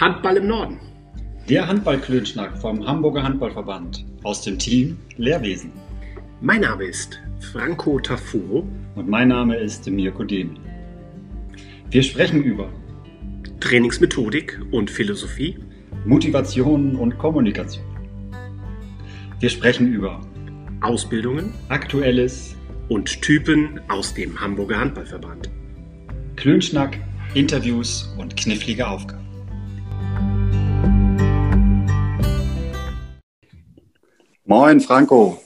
Handball im Norden. Der Handballklönschnack vom Hamburger Handballverband aus dem Team Lehrwesen. Mein Name ist Franco Tafuro. Und mein Name ist Mirko Demel. Wir sprechen über Trainingsmethodik und Philosophie, Motivation und Kommunikation. Wir sprechen über Ausbildungen, Aktuelles und Typen aus dem Hamburger Handballverband. Klönschnack, Interviews und knifflige Aufgaben. Moin Franco,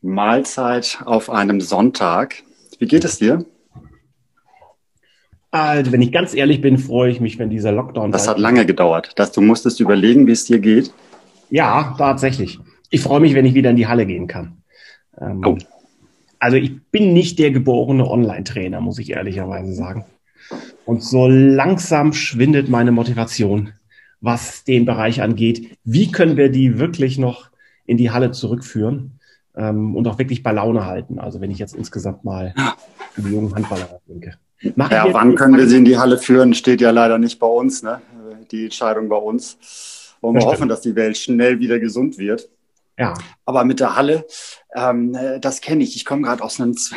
Mahlzeit auf einem Sonntag. Wie geht es dir? Also, wenn ich ganz ehrlich bin, freue ich mich, wenn dieser Lockdown. Das hat lange gedauert, dass du musstest überlegen, wie es dir geht. Ja, tatsächlich. Ich freue mich, wenn ich wieder in die Halle gehen kann. Ähm, oh. Also ich bin nicht der geborene Online-Trainer, muss ich ehrlicherweise sagen. Und so langsam schwindet meine Motivation, was den Bereich angeht. Wie können wir die wirklich noch in die Halle zurückführen ähm, und auch wirklich bei Laune halten? Also wenn ich jetzt insgesamt mal an die jungen Handballer denke. Machen ja, wann können wir sie in die Halle führen, steht ja leider nicht bei uns, ne? die Entscheidung bei uns. Wollen wir hoffen, dass die Welt schnell wieder gesund wird. Ja. Aber mit der Halle, ähm, das kenne ich. Ich komme gerade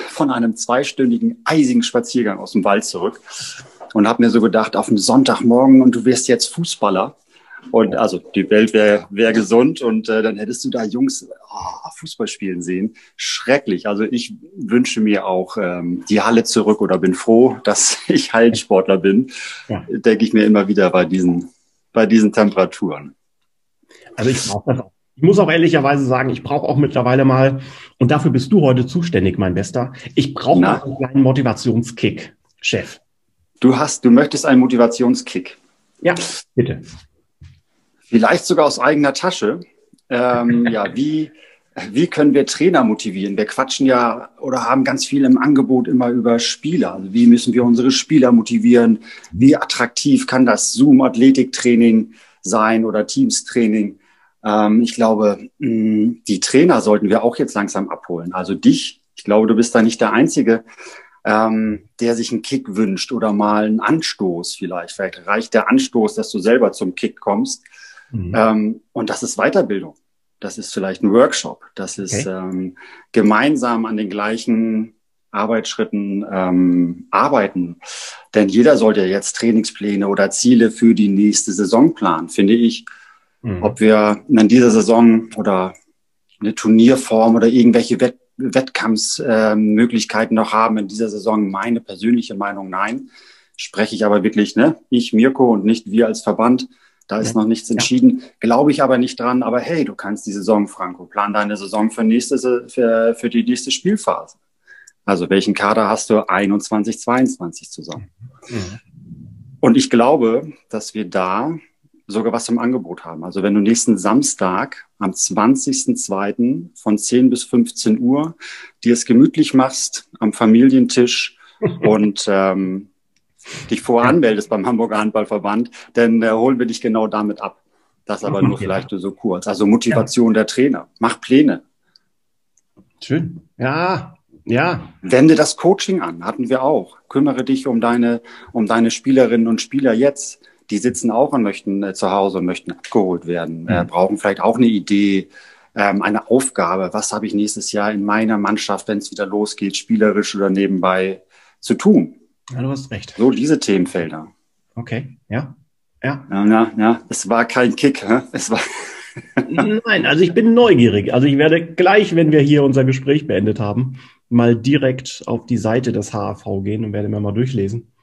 von einem zweistündigen eisigen Spaziergang aus dem Wald zurück und habe mir so gedacht, auf dem Sonntagmorgen und du wirst jetzt Fußballer. Und also die Welt wäre wär gesund und äh, dann hättest du da Jungs oh, Fußball spielen sehen. Schrecklich. Also ich wünsche mir auch ähm, die Halle zurück oder bin froh, dass ich Hallensportler bin. Ja. Denke ich mir immer wieder bei diesen, bei diesen Temperaturen. Also ich brauche das auch. Ich muss auch ehrlicherweise sagen, ich brauche auch mittlerweile mal, und dafür bist du heute zuständig, mein Bester, ich brauche einen kleinen Motivationskick, Chef. Du hast, du möchtest einen Motivationskick. Ja, bitte. Vielleicht sogar aus eigener Tasche. Ähm, ja, wie, wie können wir Trainer motivieren? Wir quatschen ja oder haben ganz viel im Angebot immer über Spieler. Also wie müssen wir unsere Spieler motivieren? Wie attraktiv kann das Zoom-Athletiktraining sein oder Teams-Training? Ähm, ich glaube, mh, die Trainer sollten wir auch jetzt langsam abholen. Also dich, ich glaube, du bist da nicht der Einzige, ähm, der sich einen Kick wünscht oder mal einen Anstoß vielleicht. Vielleicht reicht der Anstoß, dass du selber zum Kick kommst. Mhm. Ähm, und das ist Weiterbildung. Das ist vielleicht ein Workshop. Das ist okay. ähm, gemeinsam an den gleichen Arbeitsschritten ähm, arbeiten. Denn jeder sollte jetzt Trainingspläne oder Ziele für die nächste Saison planen, finde ich. Mhm. Ob wir in dieser Saison oder eine Turnierform oder irgendwelche Wett Wettkampfsmöglichkeiten äh, noch haben in dieser Saison, meine persönliche Meinung, nein. Spreche ich aber wirklich, ne? Ich, Mirko und nicht wir als Verband. Da ist noch nichts entschieden. Ja. Glaube ich aber nicht dran. Aber hey, du kannst die Saison, Franco, plan deine Saison für, nächste, für, für die nächste Spielphase. Also welchen Kader hast du 21, 22 zusammen? Mhm. Und ich glaube, dass wir da sogar was im Angebot haben. Also wenn du nächsten Samstag am 20.02. von 10 bis 15 Uhr dir es gemütlich machst am Familientisch und ähm, dich voranmeldest beim Hamburger Handballverband, dann äh, holen wir dich genau damit ab. Das aber nur vielleicht so kurz. Also Motivation ja. der Trainer. Mach Pläne. Schön. Ja, ja. Wende das Coaching an, hatten wir auch. Kümmere dich um deine, um deine Spielerinnen und Spieler jetzt die sitzen auch und möchten äh, zu Hause und möchten abgeholt werden, äh, mhm. brauchen vielleicht auch eine Idee, ähm, eine Aufgabe. Was habe ich nächstes Jahr in meiner Mannschaft, wenn es wieder losgeht, spielerisch oder nebenbei zu tun? Ja, du hast recht. So diese Themenfelder. Okay, ja. Ja. Ja, ja, ja. es war kein Kick, hä? es war. Nein, also ich bin neugierig. Also ich werde gleich, wenn wir hier unser Gespräch beendet haben, mal direkt auf die Seite des HAV gehen und werde mir mal durchlesen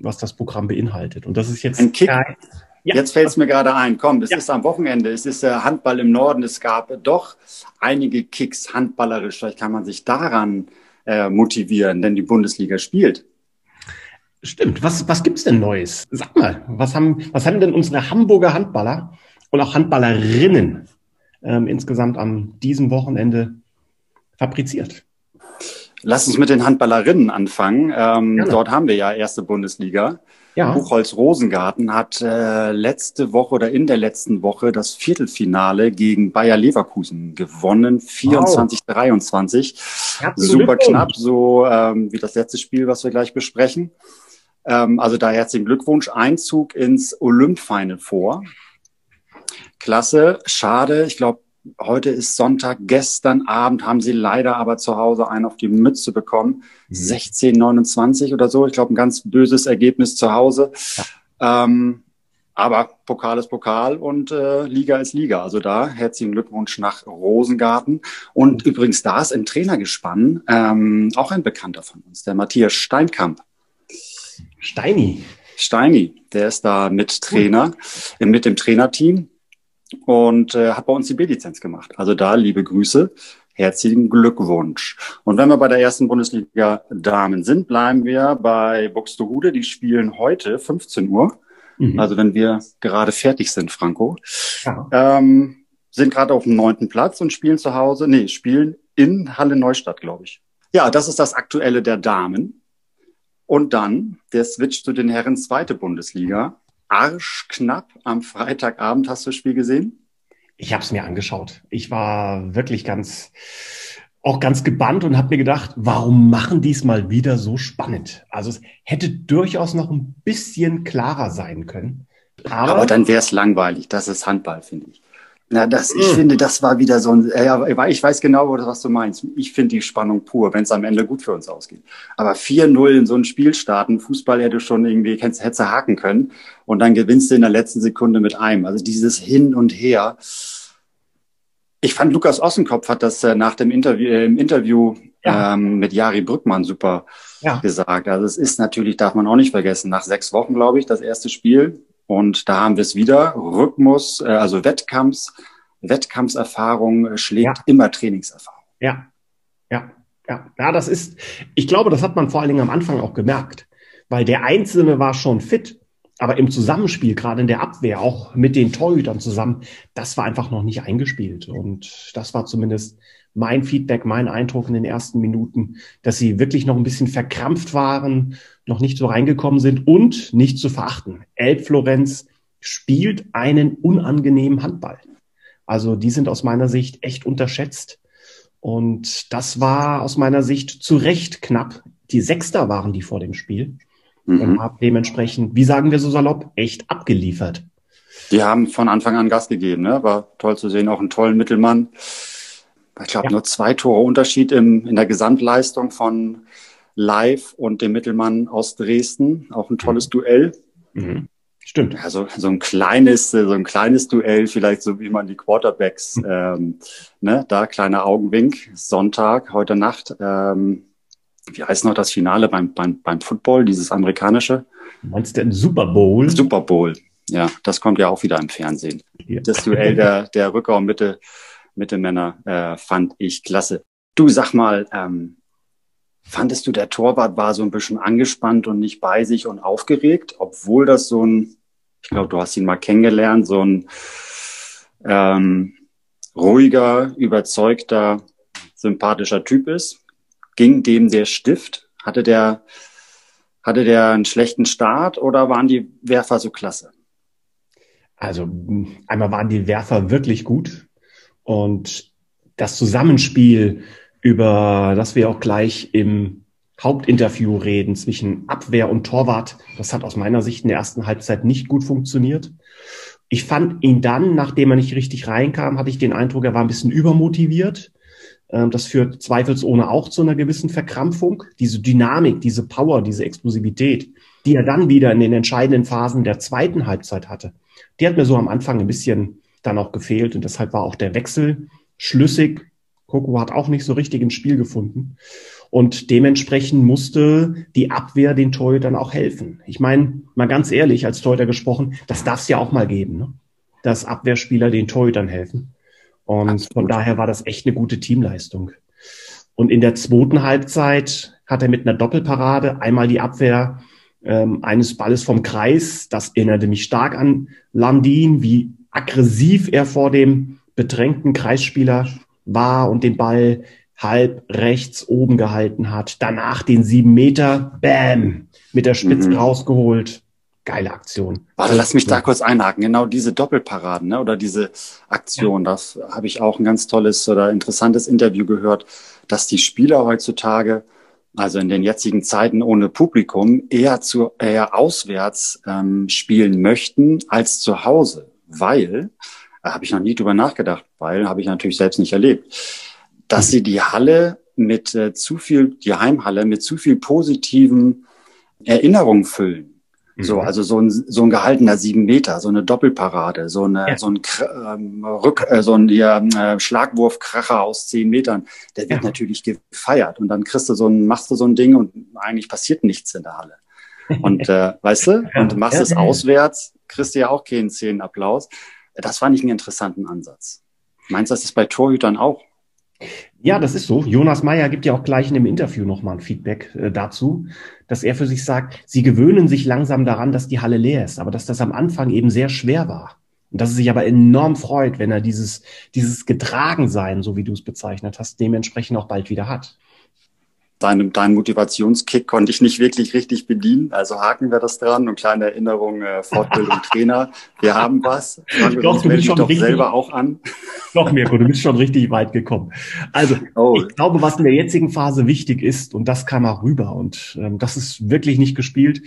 was das Programm beinhaltet. Und das ist jetzt ein Kick. Kein, ja. Jetzt fällt es mir gerade ein. Komm, es ja. ist am Wochenende. Es ist äh, Handball im Norden. Es gab doch einige Kicks handballerisch. Vielleicht kann man sich daran äh, motivieren, denn die Bundesliga spielt. Stimmt. Was, was gibt's denn Neues? Sag mal, was haben, was haben denn unsere Hamburger Handballer und auch Handballerinnen ähm, insgesamt an diesem Wochenende fabriziert? Lass uns mit den Handballerinnen anfangen. Ähm, dort haben wir ja erste Bundesliga. Ja. Buchholz Rosengarten hat äh, letzte Woche oder in der letzten Woche das Viertelfinale gegen Bayer Leverkusen gewonnen, 24-23. Wow. Super knapp, so ähm, wie das letzte Spiel, was wir gleich besprechen. Ähm, also da herzlichen Glückwunsch. Einzug ins Olymp-Final vor. Klasse, schade. Ich glaube, heute ist Sonntag. Gestern Abend haben sie leider aber zu Hause einen auf die Mütze bekommen. Mhm. 16, 29 oder so. Ich glaube, ein ganz böses Ergebnis zu Hause. Ja. Ähm, aber Pokal ist Pokal und äh, Liga ist Liga. Also da herzlichen Glückwunsch nach Rosengarten. Und mhm. übrigens, da ist im Trainergespann ähm, auch ein Bekannter von uns, der Matthias Steinkamp. Steini. Steini, der ist da mit Trainer, cool. mit dem Trainerteam und äh, hat bei uns die B-Lizenz gemacht. Also da liebe Grüße, herzlichen Glückwunsch. Und wenn wir bei der ersten Bundesliga Damen sind, bleiben wir bei Buxtehude. Die spielen heute 15 Uhr. Mhm. Also wenn wir gerade fertig sind, Franco. Ja. Ähm, sind gerade auf dem neunten Platz und spielen zu Hause, nee, spielen in Halle Neustadt, glaube ich. Ja, das ist das Aktuelle der Damen. Und dann der Switch zu den Herren zweite Bundesliga arschknapp am Freitagabend. Hast du das Spiel gesehen? Ich habe es mir angeschaut. Ich war wirklich ganz, auch ganz gebannt und habe mir gedacht, warum machen die es mal wieder so spannend? Also es hätte durchaus noch ein bisschen klarer sein können. Aber, Aber dann wäre es langweilig. Das ist Handball, finde ich. Na, das, ich mm. finde, das war wieder so ein, ja, ich weiß genau, was du meinst. Ich finde die Spannung pur, wenn es am Ende gut für uns ausgeht. Aber 4-0 in so ein Spiel starten, Fußball hätte schon irgendwie, hätte, hätte haken können. Und dann gewinnst du in der letzten Sekunde mit einem. Also dieses Hin und Her. Ich fand, Lukas Ossenkopf hat das äh, nach dem Interview, äh, im Interview ja. ähm, mit Jari Brückmann super ja. gesagt. Also es ist natürlich, darf man auch nicht vergessen, nach sechs Wochen, glaube ich, das erste Spiel und da haben wir es wieder. Rhythmus, äh, also Wettkampfs, Wettkampfserfahrung äh, schlägt ja. immer Trainingserfahrung. Ja, ja, ja. Ja, das ist, ich glaube, das hat man vor allen Dingen am Anfang auch gemerkt, weil der Einzelne war schon fit, aber im Zusammenspiel, gerade in der Abwehr, auch mit den Torhütern zusammen, das war einfach noch nicht eingespielt. Und das war zumindest mein Feedback, mein Eindruck in den ersten Minuten, dass sie wirklich noch ein bisschen verkrampft waren, noch nicht so reingekommen sind und nicht zu verachten. Elbflorenz spielt einen unangenehmen Handball. Also die sind aus meiner Sicht echt unterschätzt. Und das war aus meiner Sicht zu Recht knapp. Die Sechster waren die vor dem Spiel mhm. und haben dementsprechend, wie sagen wir so salopp, echt abgeliefert. Die haben von Anfang an Gas gegeben, ne? War toll zu sehen, auch einen tollen Mittelmann ich glaube, ja. nur zwei Tore Unterschied im, in der Gesamtleistung von Live und dem Mittelmann aus Dresden. Auch ein tolles mhm. Duell. Mhm. Stimmt. Also so ein kleines, so ein kleines Duell, vielleicht so wie man die Quarterbacks, mhm. ähm, ne, da kleiner Augenwink. Sonntag, heute Nacht. Ähm, wie heißt noch das Finale beim, beim, beim Football, dieses amerikanische? Meinst du den Super Bowl? Super Bowl, ja, das kommt ja auch wieder im Fernsehen. Ja. Das Duell der, der Rücker und Mitte Mittelmänner äh, fand ich klasse. Du sag mal, ähm, fandest du, der Torwart war so ein bisschen angespannt und nicht bei sich und aufgeregt, obwohl das so ein, ich glaube, du hast ihn mal kennengelernt, so ein ähm, ruhiger, überzeugter, sympathischer Typ ist? Ging dem der Stift? Hatte der, hatte der einen schlechten Start oder waren die Werfer so klasse? Also einmal waren die Werfer wirklich gut. Und das Zusammenspiel, über das wir auch gleich im Hauptinterview reden zwischen Abwehr und Torwart, das hat aus meiner Sicht in der ersten Halbzeit nicht gut funktioniert. Ich fand ihn dann, nachdem er nicht richtig reinkam, hatte ich den Eindruck, er war ein bisschen übermotiviert. Ähm, das führt zweifelsohne auch zu einer gewissen Verkrampfung. Diese Dynamik, diese Power, diese Explosivität, die er dann wieder in den entscheidenden Phasen der zweiten Halbzeit hatte, die hat mir so am Anfang ein bisschen dann auch gefehlt und deshalb war auch der Wechsel schlüssig. Coco hat auch nicht so richtig ins Spiel gefunden. Und dementsprechend musste die Abwehr den Torhütern auch helfen. Ich meine, mal ganz ehrlich, als Torhüter gesprochen, das darf es ja auch mal geben, ne? dass Abwehrspieler den Torhütern helfen. Und Absolut. von daher war das echt eine gute Teamleistung. Und in der zweiten Halbzeit hat er mit einer Doppelparade einmal die Abwehr ähm, eines Balles vom Kreis. Das erinnerte mich stark an Landin, wie aggressiv er vor dem bedrängten Kreisspieler war und den Ball halb rechts oben gehalten hat. Danach den sieben Meter, bam, mit der Spitze mhm. rausgeholt. Geile Aktion. Warte, lass mich da kurz einhaken. Genau diese Doppelparaden ne, oder diese Aktion, ja. das habe ich auch ein ganz tolles oder interessantes Interview gehört, dass die Spieler heutzutage also in den jetzigen Zeiten ohne Publikum, eher zu eher auswärts ähm, spielen möchten als zu Hause, weil da habe ich noch nie drüber nachgedacht, weil habe ich natürlich selbst nicht erlebt, dass sie die Halle mit äh, zu viel, die Heimhalle mit zu viel positiven Erinnerungen füllen. So, mhm. also so ein, so ein gehaltener sieben Meter, so eine Doppelparade, so, eine, ja. so ein ähm, Rück, äh, so ein ja, äh, Schlagwurfkracher aus zehn Metern, der wird ja. natürlich gefeiert. Und dann kriegst du so ein, machst du so ein Ding und eigentlich passiert nichts in der Halle. Und äh, weißt du, und machst es auswärts, kriegst du ja auch keinen Szenenapplaus. Das fand ich einen interessanten Ansatz. Meinst du, das ist bei Torhütern auch? Ja, das ist so. Jonas Meyer gibt ja auch gleich in dem Interview nochmal ein Feedback äh, dazu, dass er für sich sagt, sie gewöhnen sich langsam daran, dass die Halle leer ist, aber dass das am Anfang eben sehr schwer war. Und dass er sich aber enorm freut, wenn er dieses, dieses Getragensein, so wie du es bezeichnet hast, dementsprechend auch bald wieder hat deinem, deinen Motivationskick konnte ich nicht wirklich richtig bedienen. Also haken wir das dran und kleine Erinnerung, äh, Fortbildung Trainer. Wir haben was. Fragen doch, du bist schon doch richtig, selber auch an. Doch, Mirko, du bist schon richtig weit gekommen. Also, oh. ich glaube, was in der jetzigen Phase wichtig ist, und das kam auch rüber, und ähm, das ist wirklich nicht gespielt,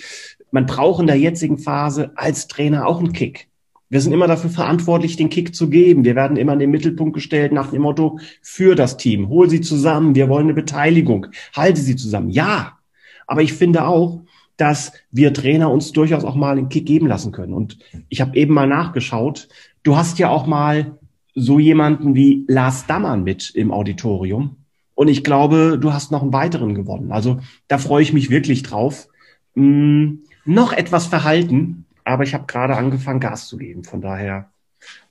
man braucht in der jetzigen Phase als Trainer auch einen Kick. Wir sind immer dafür verantwortlich, den Kick zu geben. Wir werden immer in den Mittelpunkt gestellt nach dem Motto, für das Team, hol sie zusammen, wir wollen eine Beteiligung, halte sie zusammen. Ja, aber ich finde auch, dass wir Trainer uns durchaus auch mal einen Kick geben lassen können. Und ich habe eben mal nachgeschaut, du hast ja auch mal so jemanden wie Lars Dammann mit im Auditorium. Und ich glaube, du hast noch einen weiteren gewonnen. Also da freue ich mich wirklich drauf. Hm, noch etwas verhalten, aber ich habe gerade angefangen, Gas zu geben. Von daher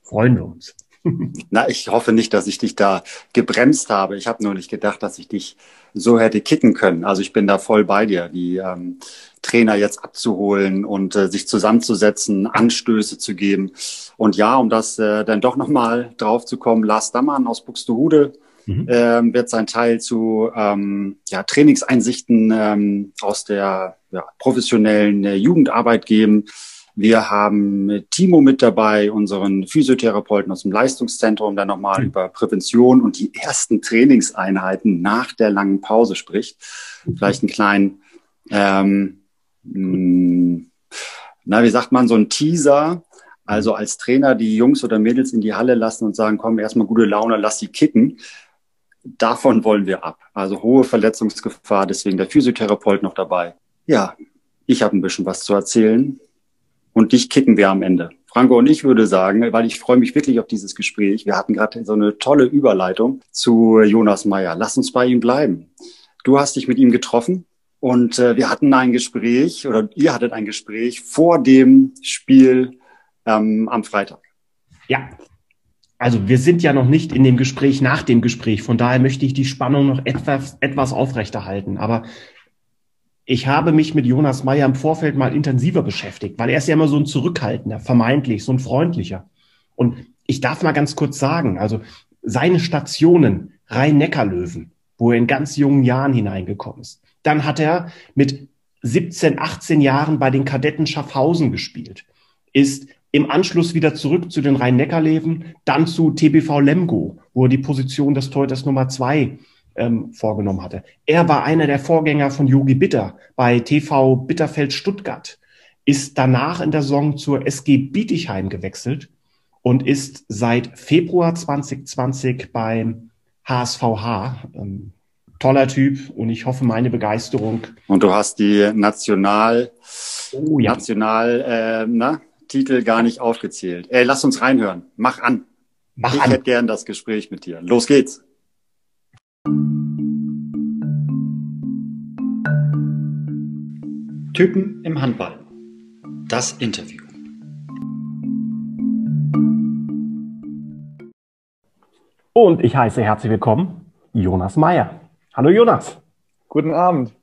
freuen wir uns. Na, ich hoffe nicht, dass ich dich da gebremst habe. Ich habe nur nicht gedacht, dass ich dich so hätte kicken können. Also ich bin da voll bei dir, die ähm, Trainer jetzt abzuholen und äh, sich zusammenzusetzen, Anstöße zu geben. Und ja, um das äh, dann doch nochmal drauf zu kommen, Lars Dammann aus Buxtehude mhm. ähm, wird sein Teil zu ähm, ja, Trainingseinsichten ähm, aus der ja, professionellen äh, Jugendarbeit geben. Wir haben Timo mit dabei, unseren Physiotherapeuten aus dem Leistungszentrum, der nochmal mhm. über Prävention und die ersten Trainingseinheiten nach der langen Pause spricht. Vielleicht einen kleinen, ähm, mh, hm, na, wie sagt man, so ein Teaser. Also als Trainer die Jungs oder Mädels in die Halle lassen und sagen, komm, erstmal gute Laune, lass sie kicken. Davon wollen wir ab. Also hohe Verletzungsgefahr, deswegen der Physiotherapeut noch dabei. Ja, ich habe ein bisschen was zu erzählen und dich kicken wir am Ende. Franco und ich würde sagen, weil ich freue mich wirklich auf dieses Gespräch. Wir hatten gerade so eine tolle Überleitung zu Jonas Meyer. Lass uns bei ihm bleiben. Du hast dich mit ihm getroffen und äh, wir hatten ein Gespräch oder ihr hattet ein Gespräch vor dem Spiel ähm, am Freitag. Ja. Also wir sind ja noch nicht in dem Gespräch nach dem Gespräch. Von daher möchte ich die Spannung noch etwas, etwas aufrechterhalten. Aber ich habe mich mit Jonas Meyer im Vorfeld mal intensiver beschäftigt, weil er ist ja immer so ein zurückhaltender, vermeintlich, so ein freundlicher. Und ich darf mal ganz kurz sagen, also seine Stationen Rhein-Neckar-Löwen, wo er in ganz jungen Jahren hineingekommen ist. Dann hat er mit 17, 18 Jahren bei den Kadetten Schaffhausen gespielt, ist im Anschluss wieder zurück zu den Rhein-Neckar-Löwen, dann zu TBV Lemgo, wo er die Position des Torhüters Nummer zwei ähm, vorgenommen hatte. Er war einer der Vorgänger von Yogi Bitter bei TV Bitterfeld Stuttgart, ist danach in der Saison zur SG Bietigheim gewechselt und ist seit Februar 2020 beim HSVH. Ähm, toller Typ und ich hoffe, meine Begeisterung. Und du hast die National, oh, ja. National äh, na, Titel gar nicht aufgezählt. Ey, lass uns reinhören. Mach an. Mach ich an. hätte gern das Gespräch mit dir. Los geht's. Typen im Handball. Das Interview. Und ich heiße herzlich willkommen Jonas Meyer. Hallo Jonas. Guten Abend.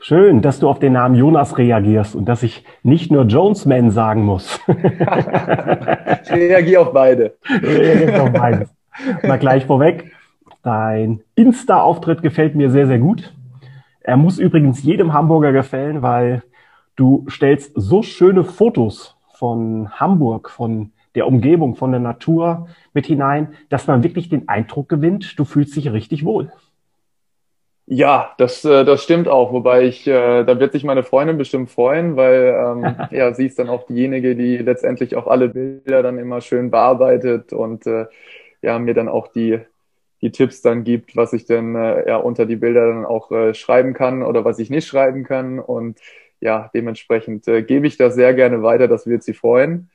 Schön, dass du auf den Namen Jonas reagierst und dass ich nicht nur Jonesman sagen muss. ich reagiere auf beide. Reagiere auf beides. Mal gleich vorweg. Dein Insta-Auftritt gefällt mir sehr, sehr gut. Er muss übrigens jedem Hamburger gefallen, weil du stellst so schöne Fotos von Hamburg, von der Umgebung, von der Natur mit hinein, dass man wirklich den Eindruck gewinnt, du fühlst dich richtig wohl. Ja, das, äh, das stimmt auch. Wobei ich, äh, da wird sich meine Freundin bestimmt freuen, weil ähm, ja, sie ist dann auch diejenige, die letztendlich auch alle Bilder dann immer schön bearbeitet und äh, ja, mir dann auch die, die Tipps dann gibt, was ich denn äh, ja unter die Bilder dann auch äh, schreiben kann oder was ich nicht schreiben kann. Und ja, dementsprechend äh, gebe ich das sehr gerne weiter, das wird sie freuen.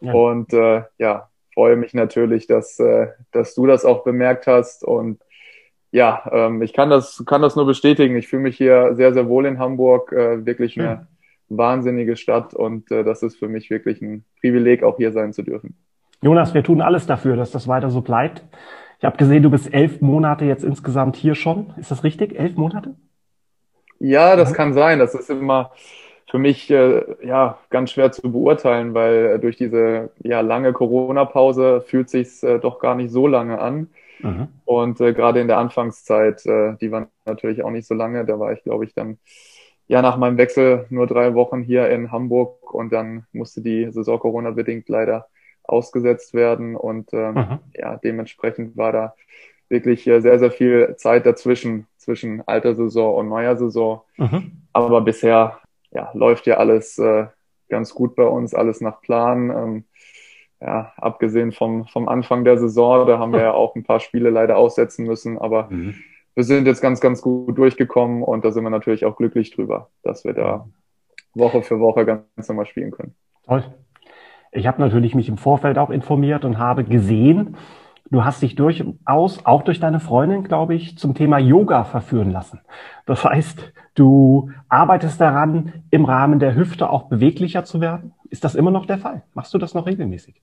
Ja. Und äh, ja, freue mich natürlich, dass, äh, dass du das auch bemerkt hast und ja, ähm, ich kann das, kann das nur bestätigen. Ich fühle mich hier sehr, sehr wohl in Hamburg. Äh, wirklich Schön. eine wahnsinnige Stadt und äh, das ist für mich wirklich ein Privileg, auch hier sein zu dürfen. Jonas, wir tun alles dafür, dass das weiter so bleibt. Ich habe gesehen, du bist elf Monate jetzt insgesamt hier schon. Ist das richtig? Elf Monate? Ja, das kann sein. Das ist immer für mich äh, ja ganz schwer zu beurteilen, weil durch diese ja lange Corona-Pause fühlt sich äh, doch gar nicht so lange an. Mhm. Und äh, gerade in der Anfangszeit, äh, die war natürlich auch nicht so lange. Da war ich, glaube ich, dann ja nach meinem Wechsel nur drei Wochen hier in Hamburg und dann musste die Saison Corona-bedingt leider ausgesetzt werden. Und ähm, ja, dementsprechend war da wirklich äh, sehr, sehr viel Zeit dazwischen, zwischen alter Saison und neuer Saison. Mhm. Aber bisher ja, läuft ja alles äh, ganz gut bei uns, alles nach Plan. Ähm, ja, abgesehen vom, vom Anfang der Saison, da haben wir ja auch ein paar Spiele leider aussetzen müssen, aber mhm. wir sind jetzt ganz, ganz gut durchgekommen und da sind wir natürlich auch glücklich drüber, dass wir da Woche für Woche ganz normal spielen können. Toll. Ich habe natürlich mich im Vorfeld auch informiert und habe gesehen, du hast dich durchaus, auch durch deine Freundin, glaube ich, zum Thema Yoga verführen lassen. Das heißt, du arbeitest daran, im Rahmen der Hüfte auch beweglicher zu werden. Ist das immer noch der Fall? Machst du das noch regelmäßig?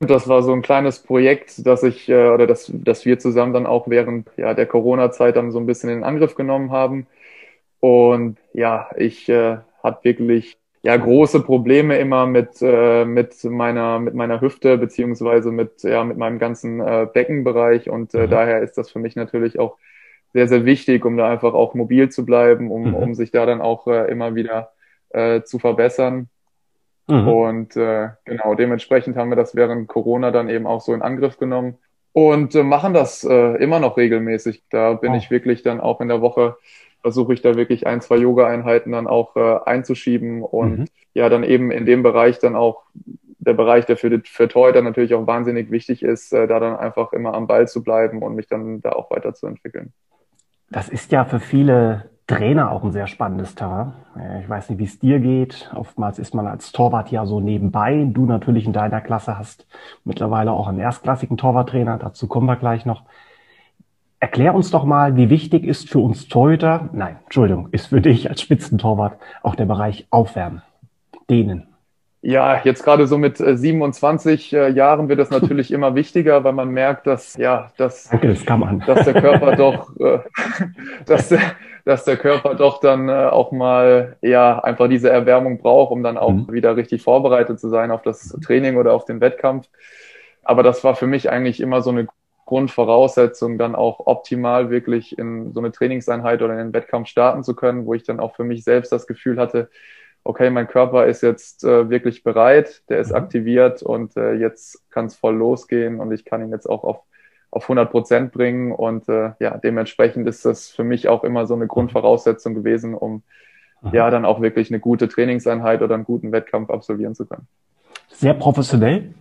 Das war so ein kleines Projekt, das ich äh, oder das, das wir zusammen dann auch während ja, der Corona-Zeit dann so ein bisschen in Angriff genommen haben. Und ja, ich äh, hatte wirklich ja große Probleme immer mit äh, mit meiner mit meiner Hüfte beziehungsweise mit ja mit meinem ganzen äh, Beckenbereich und äh, mhm. daher ist das für mich natürlich auch sehr sehr wichtig, um da einfach auch mobil zu bleiben, um mhm. um sich da dann auch äh, immer wieder äh, zu verbessern. Mhm. Und äh, genau, dementsprechend haben wir das während Corona dann eben auch so in Angriff genommen und äh, machen das äh, immer noch regelmäßig. Da bin oh. ich wirklich dann auch in der Woche, versuche ich da wirklich ein, zwei Yoga-Einheiten dann auch äh, einzuschieben und mhm. ja, dann eben in dem Bereich dann auch der Bereich, der für, für Torhüter natürlich auch wahnsinnig wichtig ist, äh, da dann einfach immer am Ball zu bleiben und mich dann da auch weiterzuentwickeln. Das ist ja für viele Trainer auch ein sehr spannendes Terrain. Ich weiß nicht, wie es dir geht. Oftmals ist man als Torwart ja so nebenbei. Du natürlich in deiner Klasse hast mittlerweile auch einen erstklassigen Torwarttrainer. Dazu kommen wir gleich noch. Erklär uns doch mal, wie wichtig ist für uns Torhüter, nein, Entschuldigung, ist für dich als Spitzentorwart auch der Bereich Aufwärmen, Dehnen. Ja, jetzt gerade so mit 27 äh, äh, Jahren wird es natürlich immer wichtiger, weil man merkt, dass ja, dass, Danke, das dass der Körper doch, äh, dass, der, dass der Körper doch dann äh, auch mal ja einfach diese Erwärmung braucht, um dann auch mhm. wieder richtig vorbereitet zu sein auf das Training oder auf den Wettkampf. Aber das war für mich eigentlich immer so eine Grundvoraussetzung, dann auch optimal wirklich in so eine Trainingseinheit oder in den Wettkampf starten zu können, wo ich dann auch für mich selbst das Gefühl hatte, okay, mein Körper ist jetzt äh, wirklich bereit, der ist mhm. aktiviert und äh, jetzt kann es voll losgehen und ich kann ihn jetzt auch auf, auf 100 Prozent bringen und äh, ja, dementsprechend ist das für mich auch immer so eine Grundvoraussetzung gewesen, um mhm. ja dann auch wirklich eine gute Trainingseinheit oder einen guten Wettkampf absolvieren zu können. Sehr professionell.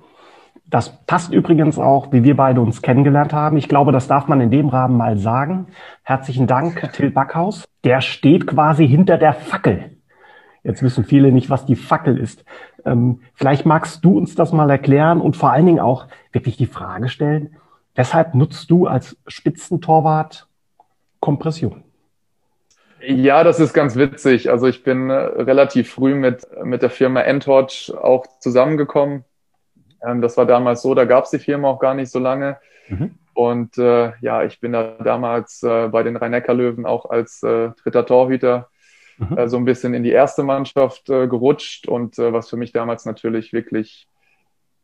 Das passt übrigens auch, wie wir beide uns kennengelernt haben. Ich glaube, das darf man in dem Rahmen mal sagen. Herzlichen Dank, Till Backhaus. Der steht quasi hinter der Fackel Jetzt wissen viele nicht, was die Fackel ist. Ähm, vielleicht magst du uns das mal erklären und vor allen Dingen auch wirklich die Frage stellen, weshalb nutzt du als Spitzentorwart Kompression? Ja, das ist ganz witzig. Also ich bin äh, relativ früh mit, mit der Firma Entorch auch zusammengekommen. Ähm, das war damals so, da gab es die Firma auch gar nicht so lange. Mhm. Und äh, ja, ich bin da damals äh, bei den Rhein-Neckar-Löwen auch als äh, dritter Torhüter mhm. äh, so ein bisschen in die erste Mannschaft äh, gerutscht und äh, was für mich damals natürlich wirklich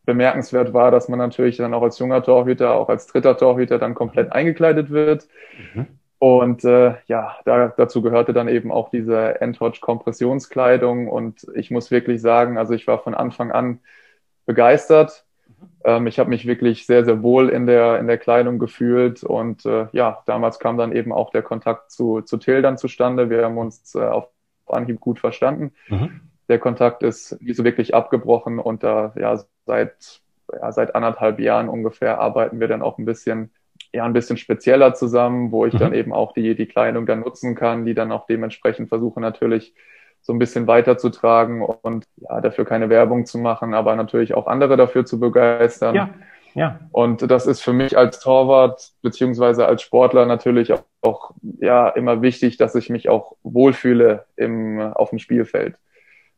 bemerkenswert war, dass man natürlich dann auch als junger Torhüter, auch als dritter Torhüter dann komplett eingekleidet wird. Mhm. Und äh, ja, da, dazu gehörte dann eben auch diese Endwatch-Kompressionskleidung. Und ich muss wirklich sagen, also ich war von Anfang an begeistert. Ähm, ich habe mich wirklich sehr, sehr wohl in der, in der Kleidung gefühlt. Und äh, ja, damals kam dann eben auch der Kontakt zu, zu Till dann zustande. Wir haben uns äh, auf Anhieb gut verstanden. Mhm. Der Kontakt ist nie so wirklich abgebrochen und da ja seit ja, seit anderthalb Jahren ungefähr arbeiten wir dann auch ein bisschen ja ein bisschen spezieller zusammen, wo ich mhm. dann eben auch die, die Kleidung dann nutzen kann, die dann auch dementsprechend versuche natürlich so ein bisschen weiterzutragen und ja, dafür keine Werbung zu machen, aber natürlich auch andere dafür zu begeistern. Ja, ja. Und das ist für mich als Torwart beziehungsweise als Sportler natürlich auch, auch ja immer wichtig, dass ich mich auch wohlfühle im, auf dem Spielfeld.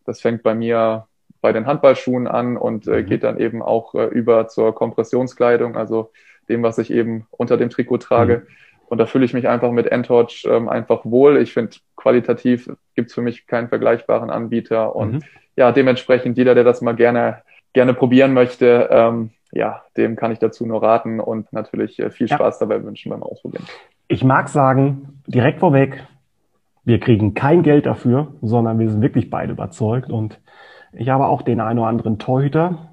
Das fängt bei mir bei den Handballschuhen an und äh, mhm. geht dann eben auch äh, über zur Kompressionskleidung, also dem, was ich eben unter dem Trikot trage. Mhm. Und da fühle ich mich einfach mit Entorch ähm, einfach wohl. Ich finde, qualitativ gibt's für mich keinen vergleichbaren Anbieter. Und mhm. ja, dementsprechend jeder, der das mal gerne, gerne probieren möchte, ähm, ja, dem kann ich dazu nur raten und natürlich äh, viel Spaß ja. dabei wünschen beim Ausprobieren. Ich mag sagen, direkt vorweg, wir kriegen kein Geld dafür, sondern wir sind wirklich beide überzeugt. Und ich habe auch den einen oder anderen Torhüter,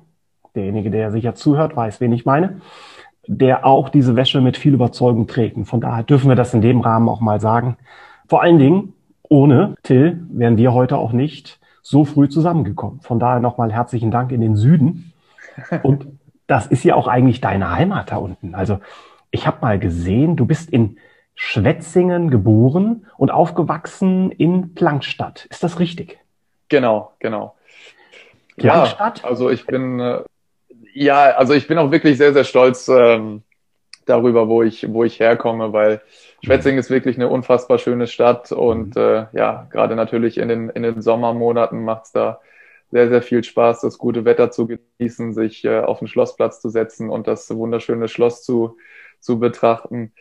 derjenige, der sicher zuhört, weiß, wen ich meine, der auch diese Wäsche mit viel Überzeugung trägt. Und von daher dürfen wir das in dem Rahmen auch mal sagen. Vor allen Dingen, ohne Till wären wir heute auch nicht so früh zusammengekommen. Von daher nochmal herzlichen Dank in den Süden. Und das ist ja auch eigentlich deine Heimat da unten. Also ich habe mal gesehen, du bist in Schwetzingen geboren und aufgewachsen in Plankstadt. Ist das richtig? Genau, genau. Plankstadt? Ja, also ich bin äh, ja, also ich bin auch wirklich sehr, sehr stolz ähm, darüber, wo ich, wo ich herkomme, weil Schwetzingen ist wirklich eine unfassbar schöne Stadt und mhm. äh, ja, gerade natürlich in den, in den Sommermonaten macht's da sehr, sehr viel Spaß, das gute Wetter zu genießen, sich äh, auf den Schlossplatz zu setzen und das wunderschöne Schloss zu, zu betrachten.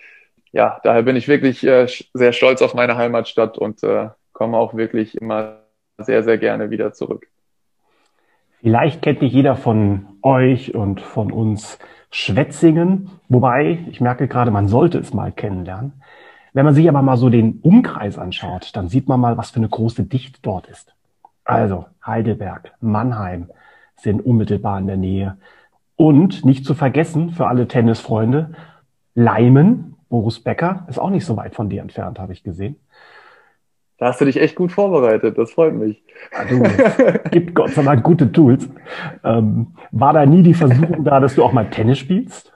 Ja, daher bin ich wirklich äh, sehr stolz auf meine Heimatstadt und äh, komme auch wirklich immer sehr, sehr gerne wieder zurück. Vielleicht kennt nicht jeder von euch und von uns Schwetzingen, wobei ich merke gerade, man sollte es mal kennenlernen. Wenn man sich aber mal so den Umkreis anschaut, dann sieht man mal, was für eine große Dichte dort ist. Also Heidelberg, Mannheim sind unmittelbar in der Nähe. Und nicht zu vergessen, für alle Tennisfreunde, Leimen, Boris Becker, ist auch nicht so weit von dir entfernt, habe ich gesehen. Da hast du dich echt gut vorbereitet, das freut mich. Ja, du, gibt Gott sei Dank gute Tools. Ähm, war da nie die Versuchung da, dass du auch mal Tennis spielst?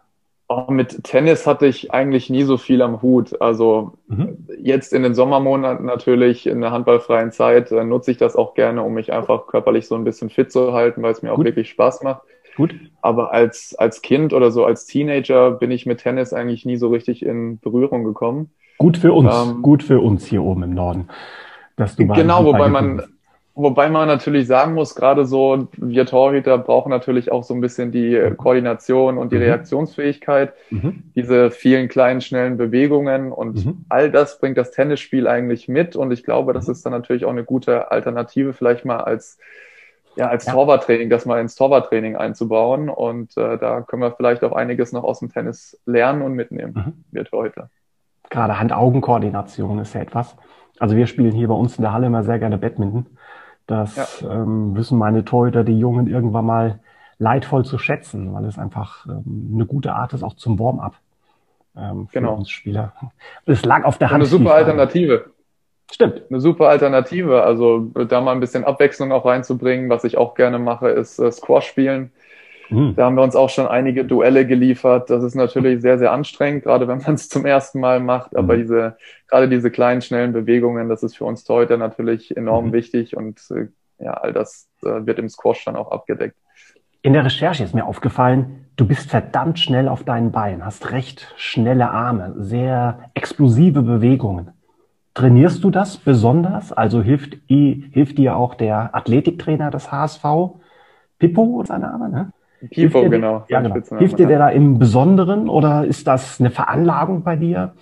Oh, mit Tennis hatte ich eigentlich nie so viel am Hut. Also mhm. jetzt in den Sommermonaten natürlich in der handballfreien Zeit äh, nutze ich das auch gerne, um mich einfach körperlich so ein bisschen fit zu halten, weil es mir Gut. auch wirklich Spaß macht. Gut. Aber als, als Kind oder so als Teenager bin ich mit Tennis eigentlich nie so richtig in Berührung gekommen. Gut für uns, ähm, gut für uns hier oben im Norden. Dass du genau, wobei man, wobei man natürlich sagen muss, gerade so, wir Torhüter brauchen natürlich auch so ein bisschen die Koordination und die mhm. Reaktionsfähigkeit, mhm. diese vielen kleinen, schnellen Bewegungen und mhm. all das bringt das Tennisspiel eigentlich mit und ich glaube, das mhm. ist dann natürlich auch eine gute Alternative, vielleicht mal als ja, als ja. Torwarttraining, das mal ins Torwarttraining einzubauen. Und äh, da können wir vielleicht auch einiges noch aus dem Tennis lernen und mitnehmen, mhm. wir Torhüter gerade Hand-Augen-Koordination ist ja etwas. Also wir spielen hier bei uns in der Halle immer sehr gerne Badminton. Das ja. ähm, wissen meine Torhüter, die Jungen, irgendwann mal leidvoll zu schätzen, weil es einfach ähm, eine gute Art ist, auch zum Warm-up ähm, für genau. uns Spieler. Es lag auf der Hand. Eine super Alternative. Stimmt. Eine super Alternative. Also da mal ein bisschen Abwechslung auch reinzubringen. Was ich auch gerne mache, ist äh, Squash spielen. Mhm. Da haben wir uns auch schon einige Duelle geliefert. Das ist natürlich sehr, sehr anstrengend, gerade wenn man es zum ersten Mal macht. Aber mhm. diese, gerade diese kleinen, schnellen Bewegungen, das ist für uns heute natürlich enorm mhm. wichtig und äh, ja, all das äh, wird im Squash dann auch abgedeckt. In der Recherche ist mir aufgefallen, du bist verdammt schnell auf deinen Beinen, hast recht schnelle Arme, sehr explosive Bewegungen. Trainierst du das besonders? Also hilft, hilft dir auch der Athletiktrainer des HSV, Pippo ist sein Name, ne? Pifo, dir, genau. Ja, genau. Hilft dir der da im Besonderen oder ist das eine Veranlagung bei dir?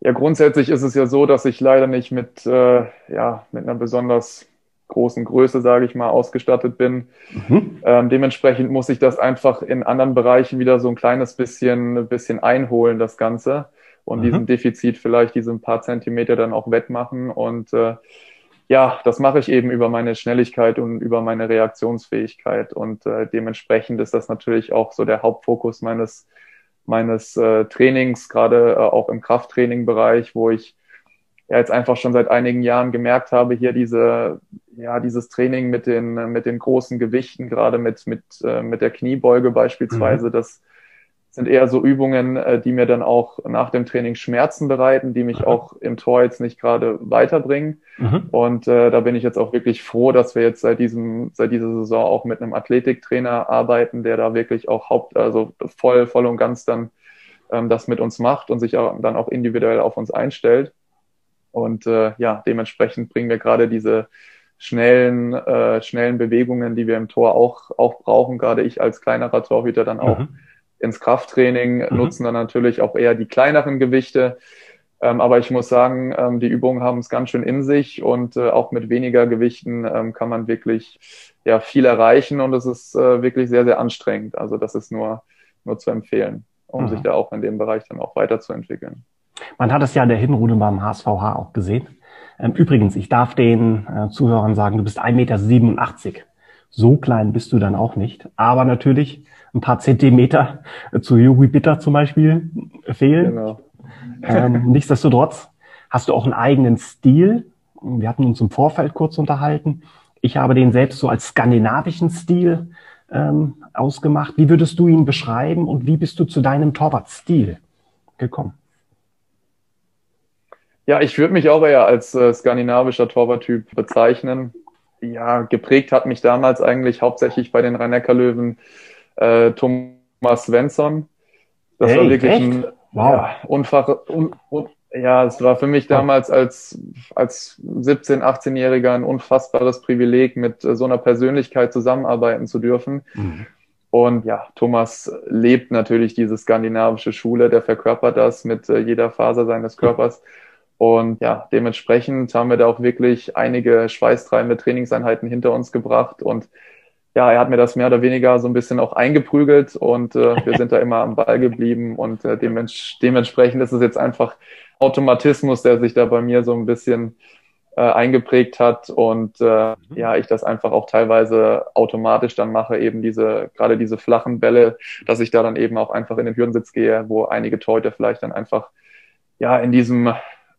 Ja, grundsätzlich ist es ja so, dass ich leider nicht mit, äh, ja, mit einer besonders großen Größe, sage ich mal, ausgestattet bin. Mhm. Ähm, dementsprechend muss ich das einfach in anderen Bereichen wieder so ein kleines bisschen, bisschen einholen, das Ganze. Und mhm. diesem Defizit vielleicht diese paar Zentimeter dann auch wettmachen. Und äh, ja, das mache ich eben über meine Schnelligkeit und über meine Reaktionsfähigkeit. Und äh, dementsprechend ist das natürlich auch so der Hauptfokus meines, meines äh, Trainings, gerade äh, auch im Krafttraining-Bereich, wo ich ja jetzt einfach schon seit einigen Jahren gemerkt habe, hier diese, ja, dieses Training mit den, mit den großen Gewichten, gerade mit, mit, äh, mit der Kniebeuge beispielsweise, mhm. das sind eher so Übungen, äh, die mir dann auch nach dem Training Schmerzen bereiten, die mich mhm. auch im Tor jetzt nicht gerade weiterbringen. Mhm. Und äh, da bin ich jetzt auch wirklich froh, dass wir jetzt seit diesem, seit dieser Saison auch mit einem Athletiktrainer arbeiten, der da wirklich auch haupt, also voll, voll und ganz dann ähm, das mit uns macht und sich auch, dann auch individuell auf uns einstellt. Und äh, ja, dementsprechend bringen wir gerade diese schnellen, äh, schnellen Bewegungen, die wir im Tor auch, auch brauchen, gerade ich als kleinerer Torhüter dann auch. Mhm ins Krafttraining, mhm. nutzen dann natürlich auch eher die kleineren Gewichte. Ähm, aber ich muss sagen, ähm, die Übungen haben es ganz schön in sich und äh, auch mit weniger Gewichten ähm, kann man wirklich ja, viel erreichen und es ist äh, wirklich sehr, sehr anstrengend. Also das ist nur, nur zu empfehlen, um mhm. sich da auch in dem Bereich dann auch weiterzuentwickeln. Man hat es ja in der Hinrunde beim HSVH auch gesehen. Ähm, übrigens, ich darf den äh, Zuhörern sagen, du bist 1,87 Meter. So klein bist du dann auch nicht. Aber natürlich ein paar Zentimeter zu Yogi Bitter zum Beispiel fehlen. Genau. Ähm, nichtsdestotrotz hast du auch einen eigenen Stil. Wir hatten uns im Vorfeld kurz unterhalten. Ich habe den selbst so als skandinavischen Stil ähm, ausgemacht. Wie würdest du ihn beschreiben und wie bist du zu deinem Torwartstil gekommen? Ja, ich würde mich auch eher als äh, skandinavischer Torwarttyp bezeichnen. Ja, geprägt hat mich damals eigentlich hauptsächlich bei den Rhein-Neckar-Löwen äh, Thomas Svensson. Das hey, war wirklich echt? ein wow. ja, unfach, un, un, ja, es war für mich damals als, als 17-, 18-Jähriger ein unfassbares Privileg, mit äh, so einer Persönlichkeit zusammenarbeiten zu dürfen. Mhm. Und ja, Thomas lebt natürlich diese skandinavische Schule, der verkörpert das mit äh, jeder Faser seines Körpers. Und ja, dementsprechend haben wir da auch wirklich einige schweißtreibende Trainingseinheiten hinter uns gebracht. Und ja, er hat mir das mehr oder weniger so ein bisschen auch eingeprügelt. Und äh, wir sind da immer am Ball geblieben. Und äh, dements dementsprechend ist es jetzt einfach Automatismus, der sich da bei mir so ein bisschen äh, eingeprägt hat. Und äh, mhm. ja, ich das einfach auch teilweise automatisch dann mache, eben diese, gerade diese flachen Bälle, dass ich da dann eben auch einfach in den Hürdensitz gehe, wo einige Torhüter vielleicht dann einfach ja in diesem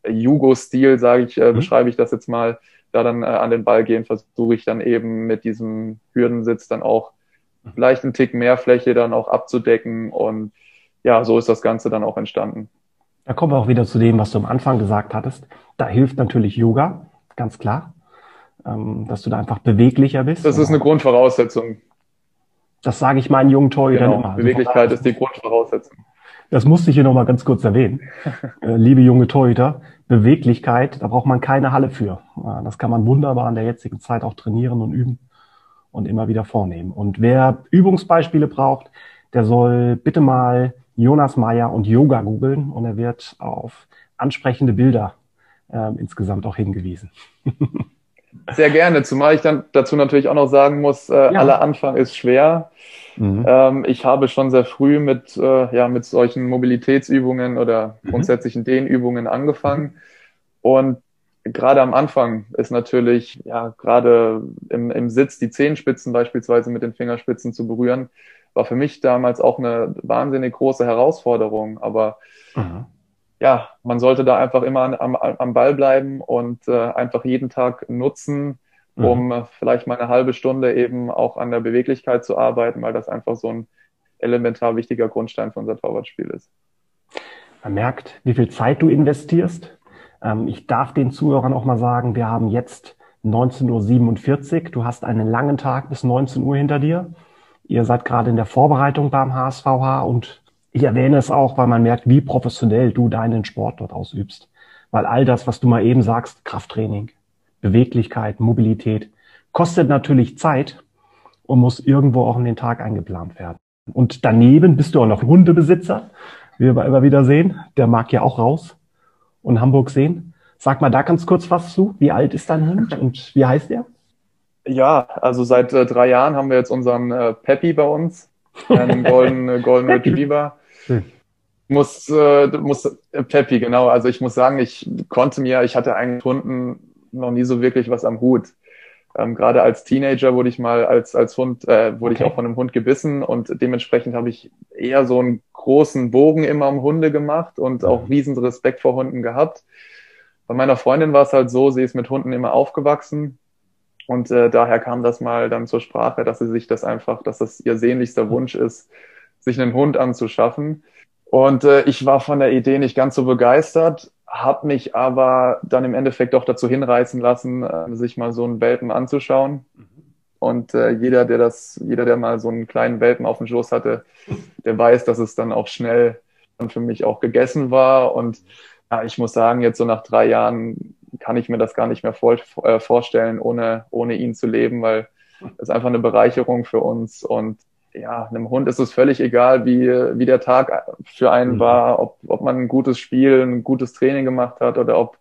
Jugo-Stil, sage ich, äh, mhm. beschreibe ich das jetzt mal, da dann äh, an den Ball gehen, versuche ich dann eben mit diesem Hürdensitz dann auch vielleicht einen Tick mehr Fläche dann auch abzudecken und ja, so ist das Ganze dann auch entstanden. Da kommen wir auch wieder zu dem, was du am Anfang gesagt hattest. Da hilft natürlich Yoga, ganz klar, ähm, dass du da einfach beweglicher bist. Das ist eine Grundvoraussetzung. Das sage ich meinen jungen Torhütern genau. immer. Also Beweglichkeit ist die Grundvoraussetzung. Das musste ich hier nochmal ganz kurz erwähnen. äh, liebe junge Torhüter, Beweglichkeit, da braucht man keine Halle für. Das kann man wunderbar in der jetzigen Zeit auch trainieren und üben und immer wieder vornehmen. Und wer Übungsbeispiele braucht, der soll bitte mal Jonas Meyer und Yoga googeln und er wird auf ansprechende Bilder äh, insgesamt auch hingewiesen. Sehr gerne, zumal ich dann dazu natürlich auch noch sagen muss, äh, ja. aller Anfang ist schwer. Mhm. Ähm, ich habe schon sehr früh mit, äh, ja, mit solchen Mobilitätsübungen oder mhm. grundsätzlichen Dehnübungen angefangen. Mhm. Und gerade am Anfang ist natürlich, ja, gerade im, im Sitz die Zehenspitzen beispielsweise mit den Fingerspitzen zu berühren, war für mich damals auch eine wahnsinnig große Herausforderung. Aber mhm ja, man sollte da einfach immer am, am Ball bleiben und äh, einfach jeden Tag nutzen, um mhm. vielleicht mal eine halbe Stunde eben auch an der Beweglichkeit zu arbeiten, weil das einfach so ein elementar wichtiger Grundstein für unser Torwartspiel ist. Man merkt, wie viel Zeit du investierst. Ähm, ich darf den Zuhörern auch mal sagen, wir haben jetzt 19.47 Uhr. Du hast einen langen Tag bis 19 Uhr hinter dir. Ihr seid gerade in der Vorbereitung beim HSVH und ich erwähne es auch, weil man merkt, wie professionell du deinen Sport dort ausübst. Weil all das, was du mal eben sagst, Krafttraining, Beweglichkeit, Mobilität, kostet natürlich Zeit und muss irgendwo auch in den Tag eingeplant werden. Und daneben bist du auch noch Hundebesitzer, wie wir immer wieder sehen. Der mag ja auch raus und Hamburg sehen. Sag mal da ganz kurz was zu. Wie alt ist dein Hund und wie heißt er? Ja, also seit äh, drei Jahren haben wir jetzt unseren äh, Peppy bei uns, einen Golden, äh, Golden Retriever. Schön. Muss, äh, muss, äh, Peppi, genau. Also ich muss sagen, ich konnte mir, ich hatte einen Kunden noch nie so wirklich was am Hut. Ähm, Gerade als Teenager wurde ich mal als, als Hund, äh, wurde okay. ich auch von einem Hund gebissen und dementsprechend habe ich eher so einen großen Bogen immer um Hunde gemacht und auch mhm. riesen Respekt vor Hunden gehabt. Bei meiner Freundin war es halt so, sie ist mit Hunden immer aufgewachsen und äh, daher kam das mal dann zur Sprache, dass sie sich das einfach, dass das ihr sehnlichster Wunsch ist, sich einen Hund anzuschaffen. Und äh, ich war von der Idee nicht ganz so begeistert, habe mich aber dann im Endeffekt doch dazu hinreißen lassen, äh, sich mal so einen Welpen anzuschauen. Und äh, jeder, der das, jeder, der mal so einen kleinen Welpen auf dem Schoß hatte, der weiß, dass es dann auch schnell dann für mich auch gegessen war. Und ja, ich muss sagen, jetzt so nach drei Jahren kann ich mir das gar nicht mehr vor, äh, vorstellen, ohne, ohne ihn zu leben, weil es einfach eine Bereicherung für uns und ja, einem Hund ist es völlig egal, wie, wie der Tag für einen mhm. war, ob, ob man ein gutes Spiel, ein gutes Training gemacht hat oder ob,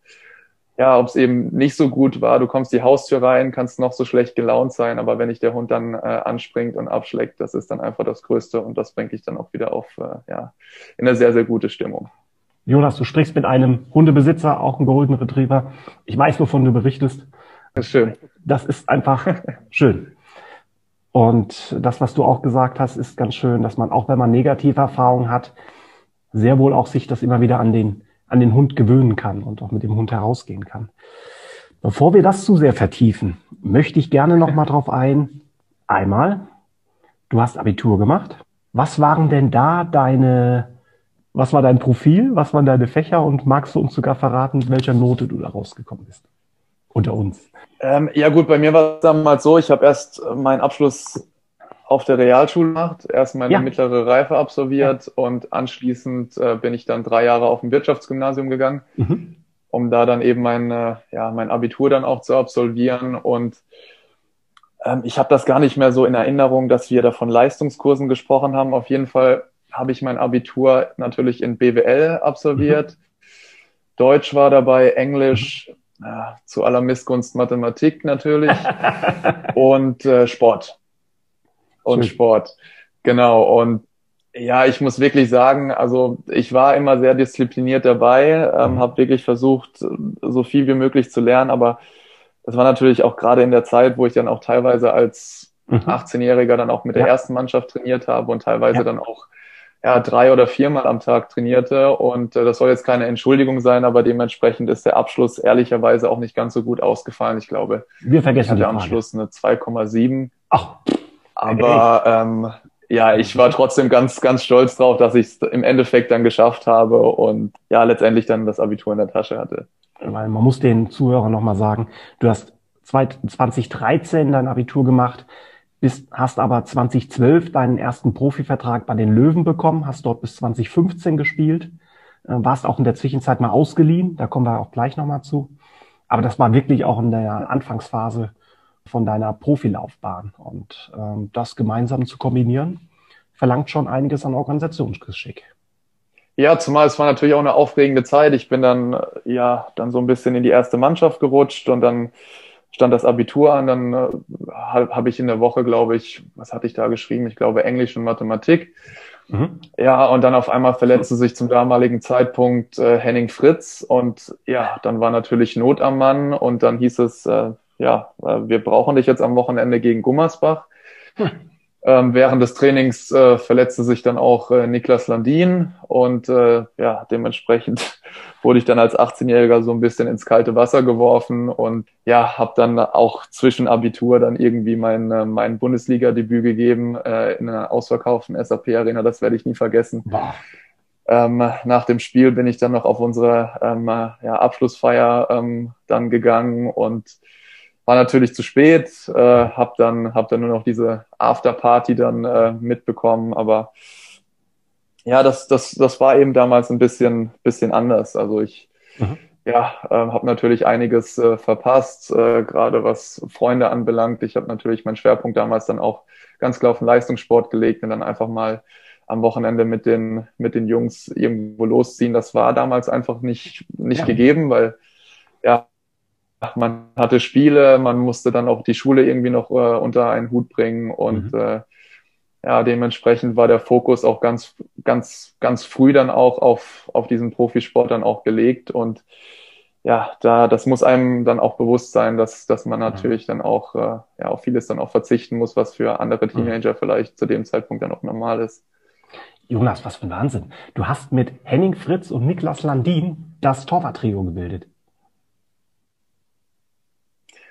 ja, ob es eben nicht so gut war. Du kommst die Haustür rein, kannst noch so schlecht gelaunt sein, aber wenn dich der Hund dann äh, anspringt und abschlägt, das ist dann einfach das Größte und das bringt dich dann auch wieder auf, äh, ja, in eine sehr, sehr gute Stimmung. Jonas, du sprichst mit einem Hundebesitzer, auch einen Golden Retriever. Ich weiß, wovon du berichtest. Das ist schön. Das ist einfach schön. Und das, was du auch gesagt hast, ist ganz schön, dass man auch, wenn man negative Erfahrungen hat, sehr wohl auch sich das immer wieder an den, an den Hund gewöhnen kann und auch mit dem Hund herausgehen kann. Bevor wir das zu sehr vertiefen, möchte ich gerne noch mal drauf ein. Einmal, du hast Abitur gemacht. Was waren denn da deine, was war dein Profil? Was waren deine Fächer? Und magst du uns sogar verraten, mit welcher Note du da rausgekommen bist? Unter uns. Ähm, ja gut, bei mir war es damals so, ich habe erst meinen Abschluss auf der Realschule gemacht, erst meine ja. mittlere Reife absolviert ja. und anschließend äh, bin ich dann drei Jahre auf ein Wirtschaftsgymnasium gegangen, mhm. um da dann eben mein, äh, ja, mein Abitur dann auch zu absolvieren und ähm, ich habe das gar nicht mehr so in Erinnerung, dass wir da von Leistungskursen gesprochen haben. Auf jeden Fall habe ich mein Abitur natürlich in BWL absolviert. Mhm. Deutsch war dabei, Englisch, ja, zu aller Missgunst Mathematik natürlich und äh, Sport. Und Schön. Sport. Genau. Und ja, ich muss wirklich sagen, also ich war immer sehr diszipliniert dabei, ähm, mhm. habe wirklich versucht, so viel wie möglich zu lernen, aber das war natürlich auch gerade in der Zeit, wo ich dann auch teilweise als mhm. 18-Jähriger dann auch mit ja. der ersten Mannschaft trainiert habe und teilweise ja. dann auch ja, drei oder viermal am Tag trainierte. Und äh, das soll jetzt keine Entschuldigung sein, aber dementsprechend ist der Abschluss ehrlicherweise auch nicht ganz so gut ausgefallen. Ich glaube, wir vergessen ich hatte am Schluss eine 2,7. Ach, aber ähm, ja, ich war trotzdem ganz, ganz stolz drauf, dass ich es im Endeffekt dann geschafft habe und ja, letztendlich dann das Abitur in der Tasche hatte. Weil man muss den Zuhörern nochmal sagen, du hast 2013 dein Abitur gemacht bist, hast aber 2012 deinen ersten Profivertrag bei den Löwen bekommen, hast dort bis 2015 gespielt, äh, warst auch in der Zwischenzeit mal ausgeliehen, da kommen wir auch gleich nochmal zu. Aber das war wirklich auch in der Anfangsphase von deiner Profilaufbahn. Und ähm, das gemeinsam zu kombinieren, verlangt schon einiges an Organisationsgeschick. Ja, zumal es war natürlich auch eine aufregende Zeit. Ich bin dann ja dann so ein bisschen in die erste Mannschaft gerutscht und dann stand das Abitur an, dann äh, habe hab ich in der Woche, glaube ich, was hatte ich da geschrieben? Ich glaube Englisch und Mathematik. Mhm. Ja, und dann auf einmal verletzte sich zum damaligen Zeitpunkt äh, Henning Fritz und ja, dann war natürlich Not am Mann und dann hieß es, äh, ja, äh, wir brauchen dich jetzt am Wochenende gegen Gummersbach. Hm. Ähm, während des Trainings äh, verletzte sich dann auch äh, Niklas Landin und äh, ja, dementsprechend wurde ich dann als 18-Jähriger so ein bisschen ins kalte Wasser geworfen und ja, habe dann auch zwischen Abitur dann irgendwie mein, äh, mein Bundesliga-Debüt gegeben äh, in einer ausverkauften SAP-Arena, das werde ich nie vergessen. Wow. Ähm, nach dem Spiel bin ich dann noch auf unsere ähm, ja, Abschlussfeier ähm, dann gegangen und war natürlich zu spät, äh, habe dann, hab dann nur noch diese Afterparty dann äh, mitbekommen, aber ja, das, das, das war eben damals ein bisschen, bisschen anders. Also ich mhm. ja, äh, habe natürlich einiges äh, verpasst, äh, gerade was Freunde anbelangt. Ich habe natürlich meinen Schwerpunkt damals dann auch ganz klar auf den Leistungssport gelegt und dann einfach mal am Wochenende mit den, mit den Jungs irgendwo losziehen. Das war damals einfach nicht, nicht ja. gegeben, weil ja, man hatte Spiele, man musste dann auch die Schule irgendwie noch äh, unter einen Hut bringen und mhm. äh, ja, dementsprechend war der Fokus auch ganz, ganz, ganz früh dann auch auf, auf diesen Profisport dann auch gelegt und ja, da, das muss einem dann auch bewusst sein, dass, dass man natürlich dann auch, äh, ja, auf vieles dann auch verzichten muss, was für andere Teenager vielleicht zu dem Zeitpunkt dann auch normal ist. Jonas, was für ein Wahnsinn. Du hast mit Henning Fritz und Niklas Landin das Torwarttrio gebildet.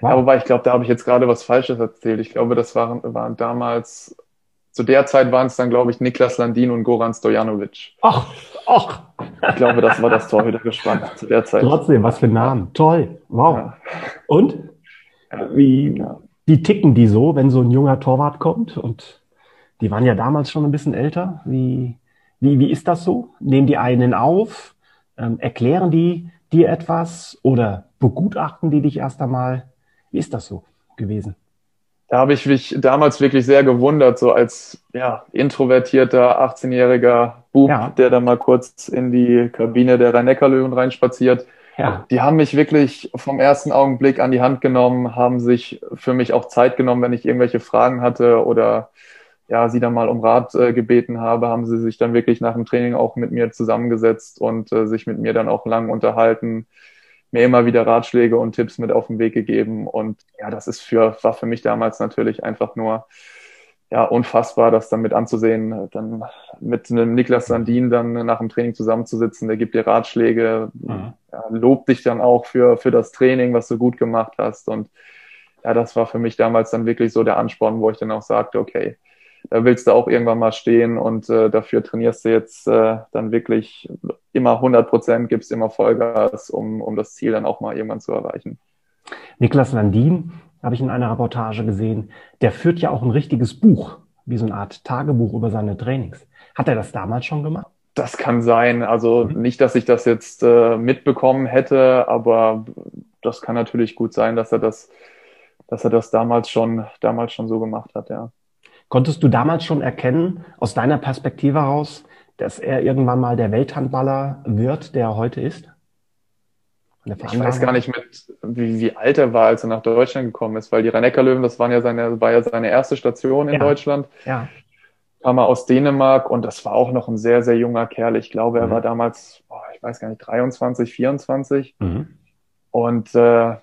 Wow. Ja, wobei ich glaube, da habe ich jetzt gerade was Falsches erzählt. Ich glaube, das waren, waren damals, zu der Zeit waren es dann, glaube ich, Niklas Landin und Goran Stojanovic. Ach, ach. Ich glaube, das war das Tor wieder gespannt zu der Zeit. Trotzdem, was für Namen. Toll. Wow. Ja. Und? Wie, ja. wie ticken die so, wenn so ein junger Torwart kommt? Und die waren ja damals schon ein bisschen älter. Wie, wie, wie ist das so? Nehmen die einen auf? Ähm, erklären die dir etwas oder begutachten die dich erst einmal? Wie ist das so gewesen? Da habe ich mich damals wirklich sehr gewundert, so als ja, introvertierter 18-jähriger Bub, ja. der da mal kurz in die Kabine der Rhein-Neckar-Löwen reinspaziert. Ja. Die haben mich wirklich vom ersten Augenblick an die Hand genommen, haben sich für mich auch Zeit genommen, wenn ich irgendwelche Fragen hatte oder ja, sie dann mal um Rat äh, gebeten habe, haben sie sich dann wirklich nach dem Training auch mit mir zusammengesetzt und äh, sich mit mir dann auch lang unterhalten mir immer wieder Ratschläge und Tipps mit auf den Weg gegeben. Und ja, das ist für, war für mich damals natürlich einfach nur ja, unfassbar, das dann mit anzusehen, dann mit einem Niklas Sandin dann nach dem Training zusammenzusitzen, der gibt dir Ratschläge, mhm. ja, lobt dich dann auch für, für das Training, was du gut gemacht hast. Und ja, das war für mich damals dann wirklich so der Ansporn, wo ich dann auch sagte, okay, da willst du auch irgendwann mal stehen und äh, dafür trainierst du jetzt äh, dann wirklich immer 100 Prozent, gibst immer Vollgas, um, um das Ziel dann auch mal irgendwann zu erreichen. Niklas Landin habe ich in einer Reportage gesehen, der führt ja auch ein richtiges Buch, wie so eine Art Tagebuch über seine Trainings. Hat er das damals schon gemacht? Das kann sein. Also mhm. nicht, dass ich das jetzt äh, mitbekommen hätte, aber das kann natürlich gut sein, dass er das, dass er das damals schon, damals schon so gemacht hat, ja. Konntest du damals schon erkennen, aus deiner Perspektive heraus, dass er irgendwann mal der Welthandballer wird, der er heute ist? Ich weiß gar nicht, mit, wie, wie alt er war, als er nach Deutschland gekommen ist, weil die rhein löwen das waren ja seine, war ja seine erste Station in ja. Deutschland. Ja. Kam er aus Dänemark und das war auch noch ein sehr, sehr junger Kerl. Ich glaube, er mhm. war damals, oh, ich weiß gar nicht, 23, 24. Mhm. Und äh,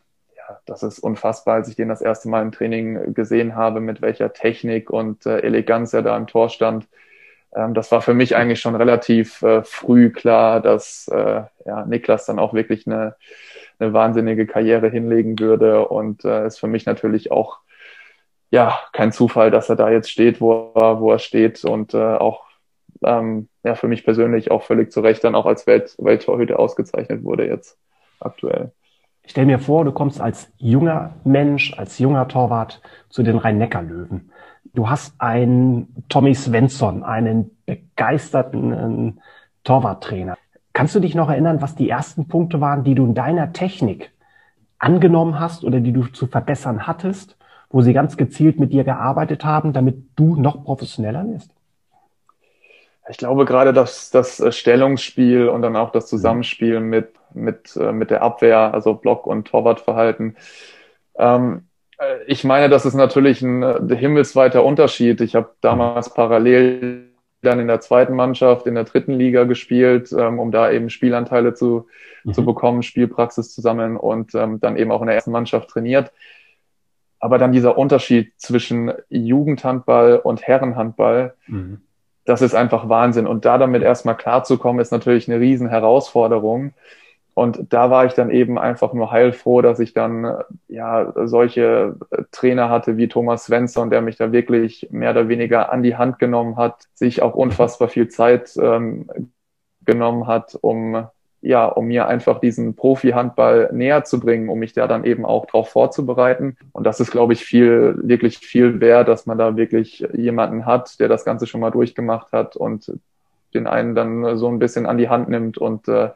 das ist unfassbar, als ich den das erste Mal im Training gesehen habe, mit welcher Technik und äh, Eleganz er da im Tor stand. Ähm, das war für mich eigentlich schon relativ äh, früh klar, dass äh, ja, Niklas dann auch wirklich eine, eine wahnsinnige Karriere hinlegen würde. Und äh, ist für mich natürlich auch ja kein Zufall, dass er da jetzt steht, wo er, wo er steht und äh, auch ähm, ja für mich persönlich auch völlig zu Recht dann auch als Welt, Welttorhüter ausgezeichnet wurde jetzt aktuell. Stell mir vor, du kommst als junger Mensch, als junger Torwart zu den Rhein-Neckar-Löwen. Du hast einen Tommy Svensson, einen begeisterten ähm, Torwarttrainer. Kannst du dich noch erinnern, was die ersten Punkte waren, die du in deiner Technik angenommen hast oder die du zu verbessern hattest, wo sie ganz gezielt mit dir gearbeitet haben, damit du noch professioneller wirst? Ich glaube gerade, dass das äh, Stellungsspiel und dann auch das Zusammenspiel mit, mit, äh, mit der Abwehr, also Block- und Torwartverhalten, ähm, äh, ich meine, das ist natürlich ein himmelsweiter Unterschied. Ich habe damals parallel dann in der zweiten Mannschaft, in der dritten Liga gespielt, ähm, um da eben Spielanteile zu, mhm. zu bekommen, Spielpraxis zu sammeln und ähm, dann eben auch in der ersten Mannschaft trainiert. Aber dann dieser Unterschied zwischen Jugendhandball und Herrenhandball, mhm das ist einfach Wahnsinn. Und da damit erstmal klarzukommen, ist natürlich eine riesen Herausforderung. Und da war ich dann eben einfach nur heilfroh, dass ich dann ja solche Trainer hatte wie Thomas Svensson, der mich da wirklich mehr oder weniger an die Hand genommen hat, sich auch unfassbar viel Zeit ähm, genommen hat, um ja, um mir einfach diesen Profi-Handball näher zu bringen, um mich da dann eben auch darauf vorzubereiten. Und das ist, glaube ich, viel, wirklich viel wert, dass man da wirklich jemanden hat, der das Ganze schon mal durchgemacht hat und den einen dann so ein bisschen an die Hand nimmt und äh,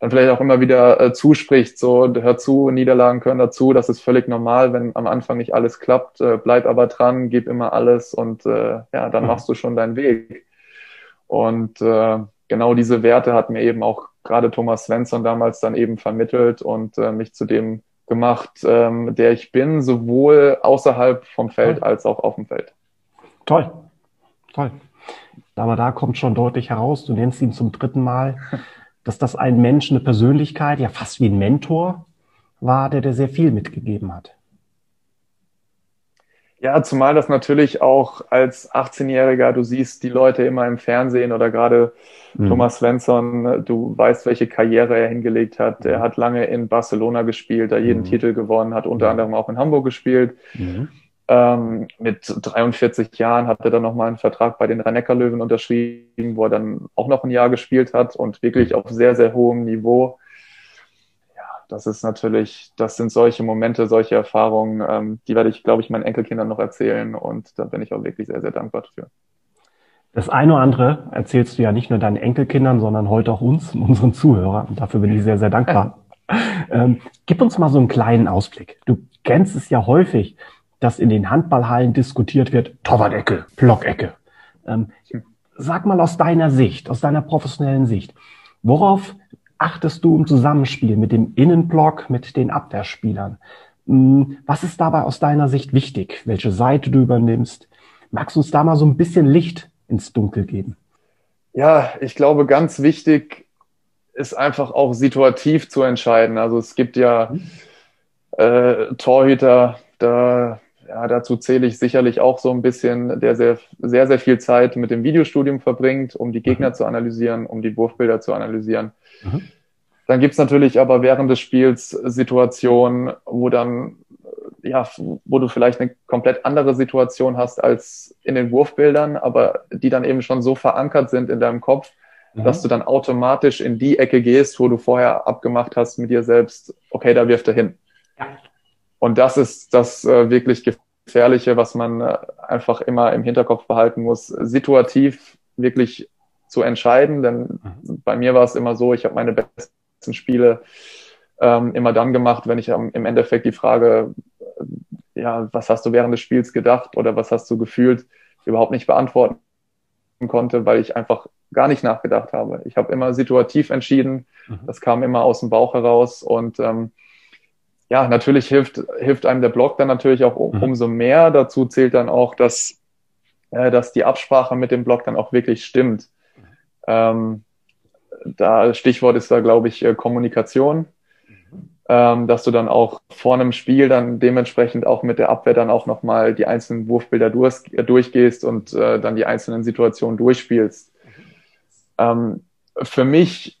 dann vielleicht auch immer wieder äh, zuspricht, so hör zu, Niederlagen können dazu, das ist völlig normal, wenn am Anfang nicht alles klappt, äh, bleib aber dran, gib immer alles und äh, ja, dann mhm. machst du schon deinen Weg. Und äh, genau diese Werte hat mir eben auch gerade Thomas Svensson damals dann eben vermittelt und äh, mich zu dem gemacht, ähm, der ich bin, sowohl außerhalb vom Feld als auch auf dem Feld. Toll, toll. Aber da kommt schon deutlich heraus, du nennst ihn zum dritten Mal dass das ein Mensch, eine Persönlichkeit, ja fast wie ein Mentor war, der dir sehr viel mitgegeben hat. Ja, zumal das natürlich auch als 18-Jähriger, du siehst die Leute immer im Fernsehen oder gerade mhm. Thomas Svensson, du weißt, welche Karriere er hingelegt hat. Er hat lange in Barcelona gespielt, da jeden mhm. Titel gewonnen, hat unter anderem auch in Hamburg gespielt. Mhm. Ähm, mit 43 Jahren hat er dann nochmal einen Vertrag bei den rhein löwen unterschrieben, wo er dann auch noch ein Jahr gespielt hat und wirklich auf sehr, sehr hohem Niveau das ist natürlich, das sind solche Momente, solche Erfahrungen, ähm, die werde ich, glaube ich, meinen Enkelkindern noch erzählen und da bin ich auch wirklich sehr, sehr dankbar dafür. Das eine oder andere erzählst du ja nicht nur deinen Enkelkindern, sondern heute auch uns, unseren Zuhörern. Und dafür bin ich sehr, sehr dankbar. ähm, gib uns mal so einen kleinen Ausblick. Du kennst es ja häufig, dass in den Handballhallen diskutiert wird, Torwart-Ecke, Blockecke. Ähm, sag mal aus deiner Sicht, aus deiner professionellen Sicht, worauf achtest du im Zusammenspiel mit dem Innenblock, mit den Abwehrspielern? Hm, was ist dabei aus deiner Sicht wichtig? Welche Seite du übernimmst? Magst du uns da mal so ein bisschen Licht ins Dunkel geben? Ja, ich glaube, ganz wichtig ist einfach auch situativ zu entscheiden. Also es gibt ja äh, Torhüter, da, ja, dazu zähle ich sicherlich auch so ein bisschen, der sehr, sehr, sehr viel Zeit mit dem Videostudium verbringt, um die Gegner mhm. zu analysieren, um die Wurfbilder zu analysieren. Mhm. Dann gibt's natürlich aber während des Spiels Situationen, wo dann, ja, wo du vielleicht eine komplett andere Situation hast als in den Wurfbildern, aber die dann eben schon so verankert sind in deinem Kopf, mhm. dass du dann automatisch in die Ecke gehst, wo du vorher abgemacht hast mit dir selbst, okay, da wirft er hin. Ja. Und das ist das äh, wirklich Gefährliche, was man äh, einfach immer im Hinterkopf behalten muss. Situativ wirklich zu entscheiden, denn mhm. bei mir war es immer so, ich habe meine besten Spiele ähm, immer dann gemacht, wenn ich ähm, im Endeffekt die Frage, äh, ja, was hast du während des Spiels gedacht oder was hast du gefühlt, überhaupt nicht beantworten konnte, weil ich einfach gar nicht nachgedacht habe. Ich habe immer situativ entschieden, mhm. das kam immer aus dem Bauch heraus und ähm, ja, natürlich hilft, hilft einem der Blog dann natürlich auch um, mhm. umso mehr. Dazu zählt dann auch, dass, äh, dass die Absprache mit dem Blog dann auch wirklich stimmt. Ähm, da Stichwort ist da, glaube ich, äh, Kommunikation, ähm, dass du dann auch vor einem Spiel dann dementsprechend auch mit der Abwehr dann auch nochmal die einzelnen Wurfbilder durch, äh, durchgehst und äh, dann die einzelnen Situationen durchspielst. Ähm, für mich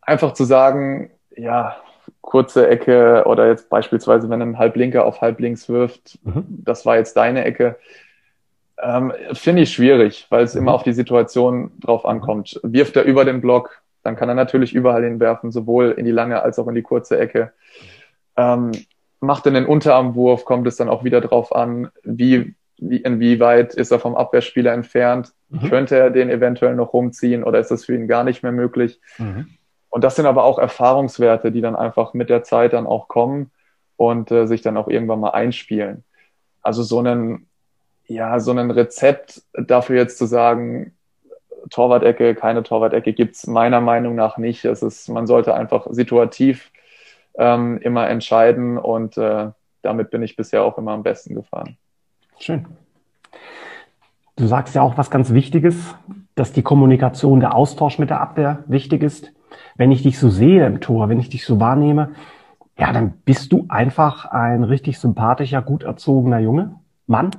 einfach zu sagen, ja, kurze Ecke oder jetzt beispielsweise, wenn ein Halblinker auf Halblinks wirft, mhm. das war jetzt deine Ecke, ähm, Finde ich schwierig, weil es immer mhm. auf die Situation drauf ankommt. Wirft er über den Block, dann kann er natürlich überall hinwerfen, sowohl in die lange als auch in die kurze Ecke. Ähm, macht er den Unterarmwurf, kommt es dann auch wieder drauf an, wie, wie inwieweit ist er vom Abwehrspieler entfernt. Mhm. Könnte er den eventuell noch rumziehen oder ist das für ihn gar nicht mehr möglich? Und das sind aber auch Erfahrungswerte, die dann einfach mit der Zeit dann auch kommen und äh, sich dann auch irgendwann mal einspielen. Also so einen ja, so ein Rezept dafür jetzt zu sagen, Torwart-Ecke, keine Torwart-Ecke gibt's meiner Meinung nach nicht. Es ist, man sollte einfach situativ ähm, immer entscheiden und äh, damit bin ich bisher auch immer am besten gefahren. Schön. Du sagst ja auch was ganz Wichtiges, dass die Kommunikation, der Austausch mit der Abwehr wichtig ist. Wenn ich dich so sehe im Tor, wenn ich dich so wahrnehme, ja, dann bist du einfach ein richtig sympathischer, gut erzogener Junge, Mann,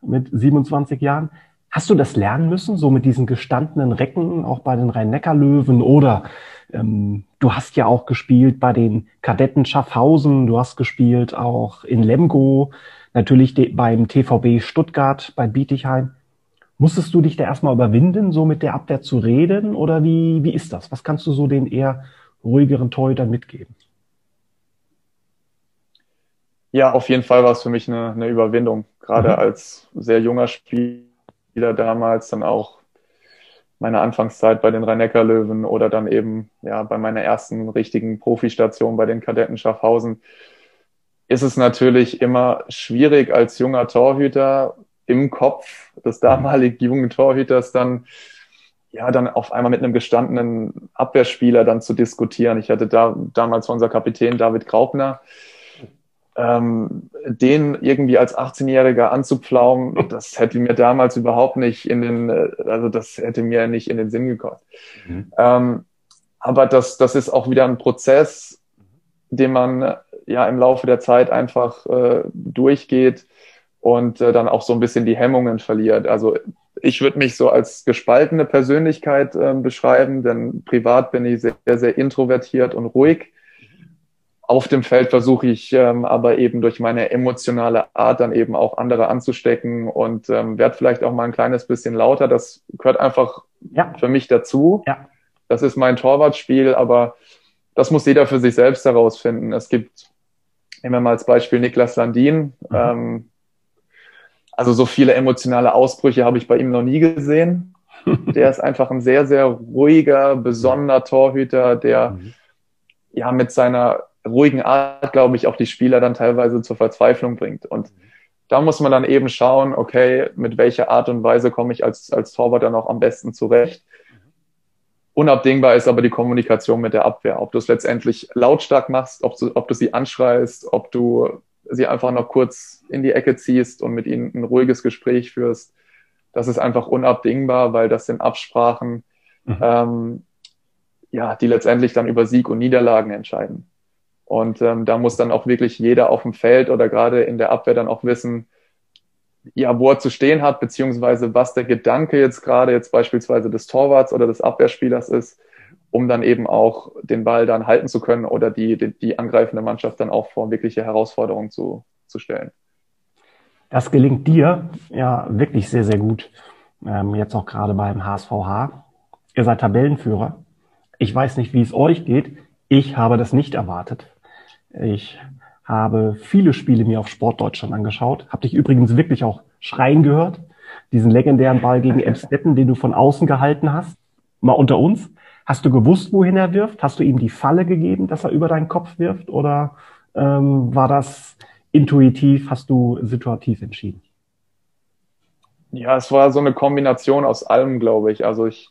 mit 27 Jahren. Hast du das lernen müssen, so mit diesen gestandenen Recken, auch bei den Rhein-Neckar-Löwen? Oder ähm, du hast ja auch gespielt bei den Kadetten Schaffhausen, du hast gespielt auch in Lemgo, natürlich beim TVB Stuttgart, bei Bietigheim. Musstest du dich da erstmal überwinden, so mit der Abwehr zu reden? Oder wie, wie ist das? Was kannst du so den eher ruhigeren Torhütern mitgeben? Ja, auf jeden Fall war es für mich eine, eine Überwindung. Gerade mhm. als sehr junger Spieler damals, dann auch meine Anfangszeit bei den Rhein-Neckar-Löwen oder dann eben ja bei meiner ersten richtigen Profistation bei den Kadetten Schaffhausen, ist es natürlich immer schwierig als junger Torhüter im Kopf des damaligen jungen Torhüters dann ja, dann auf einmal mit einem gestandenen Abwehrspieler dann zu diskutieren. Ich hatte da damals unser Kapitän David Graupner, ähm, den irgendwie als 18-Jähriger anzupflaumen, das hätte mir damals überhaupt nicht in den, äh, also das hätte mir nicht in den Sinn gekommen. Mhm. Ähm, aber das, das ist auch wieder ein Prozess, den man ja im Laufe der Zeit einfach äh, durchgeht und äh, dann auch so ein bisschen die Hemmungen verliert. Also ich würde mich so als gespaltene Persönlichkeit äh, beschreiben, denn privat bin ich sehr, sehr introvertiert und ruhig. Auf dem Feld versuche ich ähm, aber eben durch meine emotionale Art dann eben auch andere anzustecken und ähm, werde vielleicht auch mal ein kleines bisschen lauter. Das gehört einfach ja. für mich dazu. Ja. Das ist mein Torwartspiel, aber das muss jeder für sich selbst herausfinden. Es gibt, nehmen wir mal als Beispiel Niklas Landin. Mhm. Ähm, also so viele emotionale Ausbrüche habe ich bei ihm noch nie gesehen. Der ist einfach ein sehr, sehr ruhiger, besonderer Torhüter, der mhm. ja mit seiner ruhigen Art, glaube ich, auch die Spieler dann teilweise zur Verzweiflung bringt. Und da muss man dann eben schauen, okay, mit welcher Art und Weise komme ich als, als Torwart dann auch am besten zurecht. Unabdingbar ist aber die Kommunikation mit der Abwehr. Ob du es letztendlich lautstark machst, ob du, ob du sie anschreist, ob du sie einfach noch kurz in die Ecke ziehst und mit ihnen ein ruhiges Gespräch führst. Das ist einfach unabdingbar, weil das sind Absprachen, mhm. ähm, ja, die letztendlich dann über Sieg und Niederlagen entscheiden. Und ähm, da muss dann auch wirklich jeder auf dem Feld oder gerade in der Abwehr dann auch wissen, ja, wo er zu stehen hat, beziehungsweise was der Gedanke jetzt gerade jetzt beispielsweise des Torwarts oder des Abwehrspielers ist um dann eben auch den Ball dann halten zu können oder die, die, die angreifende Mannschaft dann auch vor wirkliche Herausforderungen zu, zu stellen. Das gelingt dir ja wirklich sehr, sehr gut. Ähm, jetzt auch gerade beim HSVH. Ihr seid Tabellenführer. Ich weiß nicht, wie es euch geht. Ich habe das nicht erwartet. Ich habe viele Spiele mir auf Sportdeutschland angeschaut. Hab dich übrigens wirklich auch schreien gehört. Diesen legendären Ball gegen Emstetten, den du von außen gehalten hast. Mal unter uns. Hast du gewusst, wohin er wirft? Hast du ihm die Falle gegeben, dass er über deinen Kopf wirft? Oder ähm, war das intuitiv? Hast du situativ entschieden? Ja, es war so eine Kombination aus allem, glaube ich. Also ich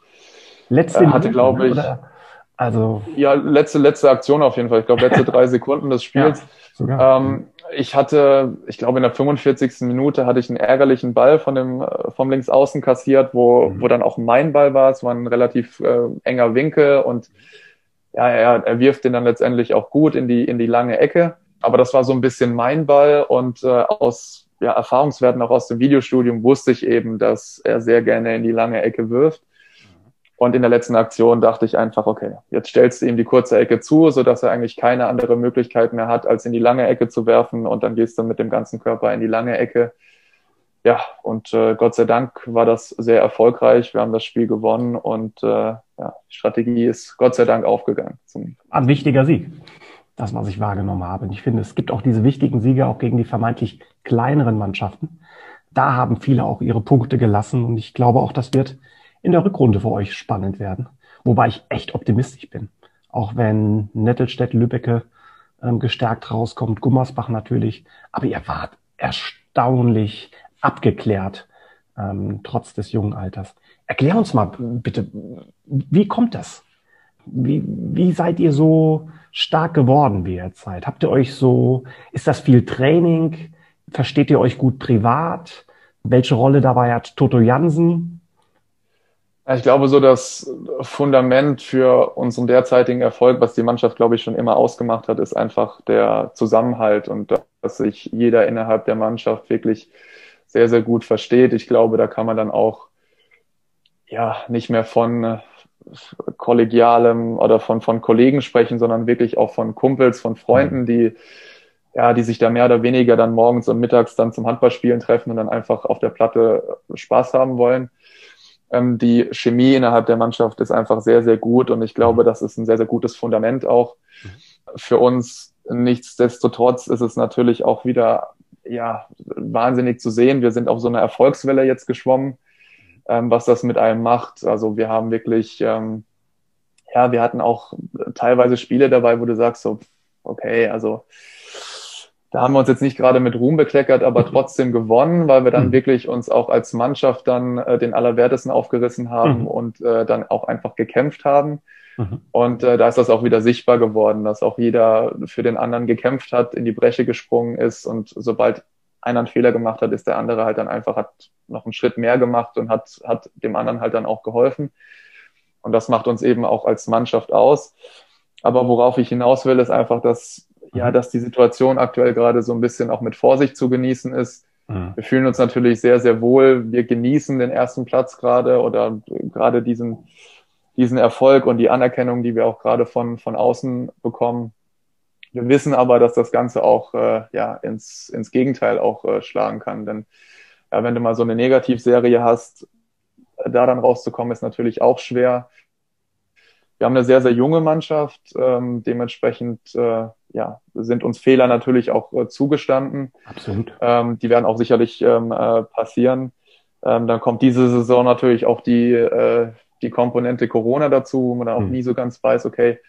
letzte äh, hatte, glaube ich, oder? also ja letzte letzte Aktion auf jeden Fall. Ich glaube letzte drei Sekunden des Spiels. Ja, ähm, ich hatte, ich glaube, in der 45. Minute hatte ich einen ärgerlichen Ball von dem, äh, vom Linksaußen kassiert, wo, mhm. wo dann auch mein Ball war. Es war ein relativ äh, enger Winkel und ja, er, er wirft den dann letztendlich auch gut in die, in die lange Ecke. Aber das war so ein bisschen mein Ball und äh, aus ja, Erfahrungswerten auch aus dem Videostudium wusste ich eben, dass er sehr gerne in die lange Ecke wirft. Und in der letzten Aktion dachte ich einfach, okay, jetzt stellst du ihm die kurze Ecke zu, so dass er eigentlich keine andere Möglichkeit mehr hat, als in die lange Ecke zu werfen. Und dann gehst du mit dem ganzen Körper in die lange Ecke. Ja, und äh, Gott sei Dank war das sehr erfolgreich. Wir haben das Spiel gewonnen und äh, ja, die Strategie ist Gott sei Dank aufgegangen. Ein wichtiger Sieg, das, was ich wahrgenommen habe. Und ich finde, es gibt auch diese wichtigen Siege auch gegen die vermeintlich kleineren Mannschaften. Da haben viele auch ihre Punkte gelassen und ich glaube auch, das wird in der Rückrunde für euch spannend werden. Wobei ich echt optimistisch bin. Auch wenn Nettelstedt, Lübbecke ähm, gestärkt rauskommt, Gummersbach natürlich. Aber ihr wart erstaunlich abgeklärt, ähm, trotz des jungen Alters. Erklär uns mal bitte, wie kommt das? Wie, wie seid ihr so stark geworden, wie ihr seid? Habt ihr euch so, ist das viel Training? Versteht ihr euch gut privat? Welche Rolle dabei hat Toto Jansen? Ich glaube, so das Fundament für unseren derzeitigen Erfolg, was die Mannschaft, glaube ich, schon immer ausgemacht hat, ist einfach der Zusammenhalt und dass sich jeder innerhalb der Mannschaft wirklich sehr, sehr gut versteht. Ich glaube, da kann man dann auch ja nicht mehr von kollegialem oder von, von Kollegen sprechen, sondern wirklich auch von Kumpels, von Freunden, die ja, die sich da mehr oder weniger dann morgens und mittags dann zum Handballspielen treffen und dann einfach auf der Platte Spaß haben wollen. Ähm, die Chemie innerhalb der Mannschaft ist einfach sehr, sehr gut und ich glaube, das ist ein sehr, sehr gutes Fundament auch für uns. Nichtsdestotrotz ist es natürlich auch wieder ja wahnsinnig zu sehen. Wir sind auf so einer Erfolgswelle jetzt geschwommen, ähm, was das mit einem macht. Also wir haben wirklich, ähm, ja, wir hatten auch teilweise Spiele dabei, wo du sagst so, okay, also da haben wir uns jetzt nicht gerade mit Ruhm bekleckert, aber mhm. trotzdem gewonnen, weil wir dann mhm. wirklich uns auch als Mannschaft dann äh, den Allerwertesten aufgerissen haben mhm. und äh, dann auch einfach gekämpft haben. Mhm. Und äh, da ist das auch wieder sichtbar geworden, dass auch jeder für den anderen gekämpft hat, in die Breche gesprungen ist und sobald einer einen Fehler gemacht hat, ist der andere halt dann einfach hat noch einen Schritt mehr gemacht und hat, hat dem anderen halt dann auch geholfen. Und das macht uns eben auch als Mannschaft aus. Aber worauf ich hinaus will, ist einfach, dass, ja, mhm. dass die Situation aktuell gerade so ein bisschen auch mit Vorsicht zu genießen ist. Mhm. Wir fühlen uns natürlich sehr, sehr wohl. Wir genießen den ersten Platz gerade oder gerade diesen, diesen Erfolg und die Anerkennung, die wir auch gerade von, von außen bekommen. Wir wissen aber, dass das Ganze auch äh, ja, ins, ins Gegenteil auch äh, schlagen kann. Denn ja, wenn du mal so eine Negativserie hast, da dann rauszukommen, ist natürlich auch schwer. Wir haben eine sehr, sehr junge Mannschaft. Ähm, dementsprechend äh, ja, sind uns Fehler natürlich auch äh, zugestanden. Absolut. Ähm, die werden auch sicherlich ähm, äh, passieren. Ähm, dann kommt diese Saison natürlich auch die, äh, die Komponente Corona dazu, wo man dann auch mhm. nie so ganz weiß, okay,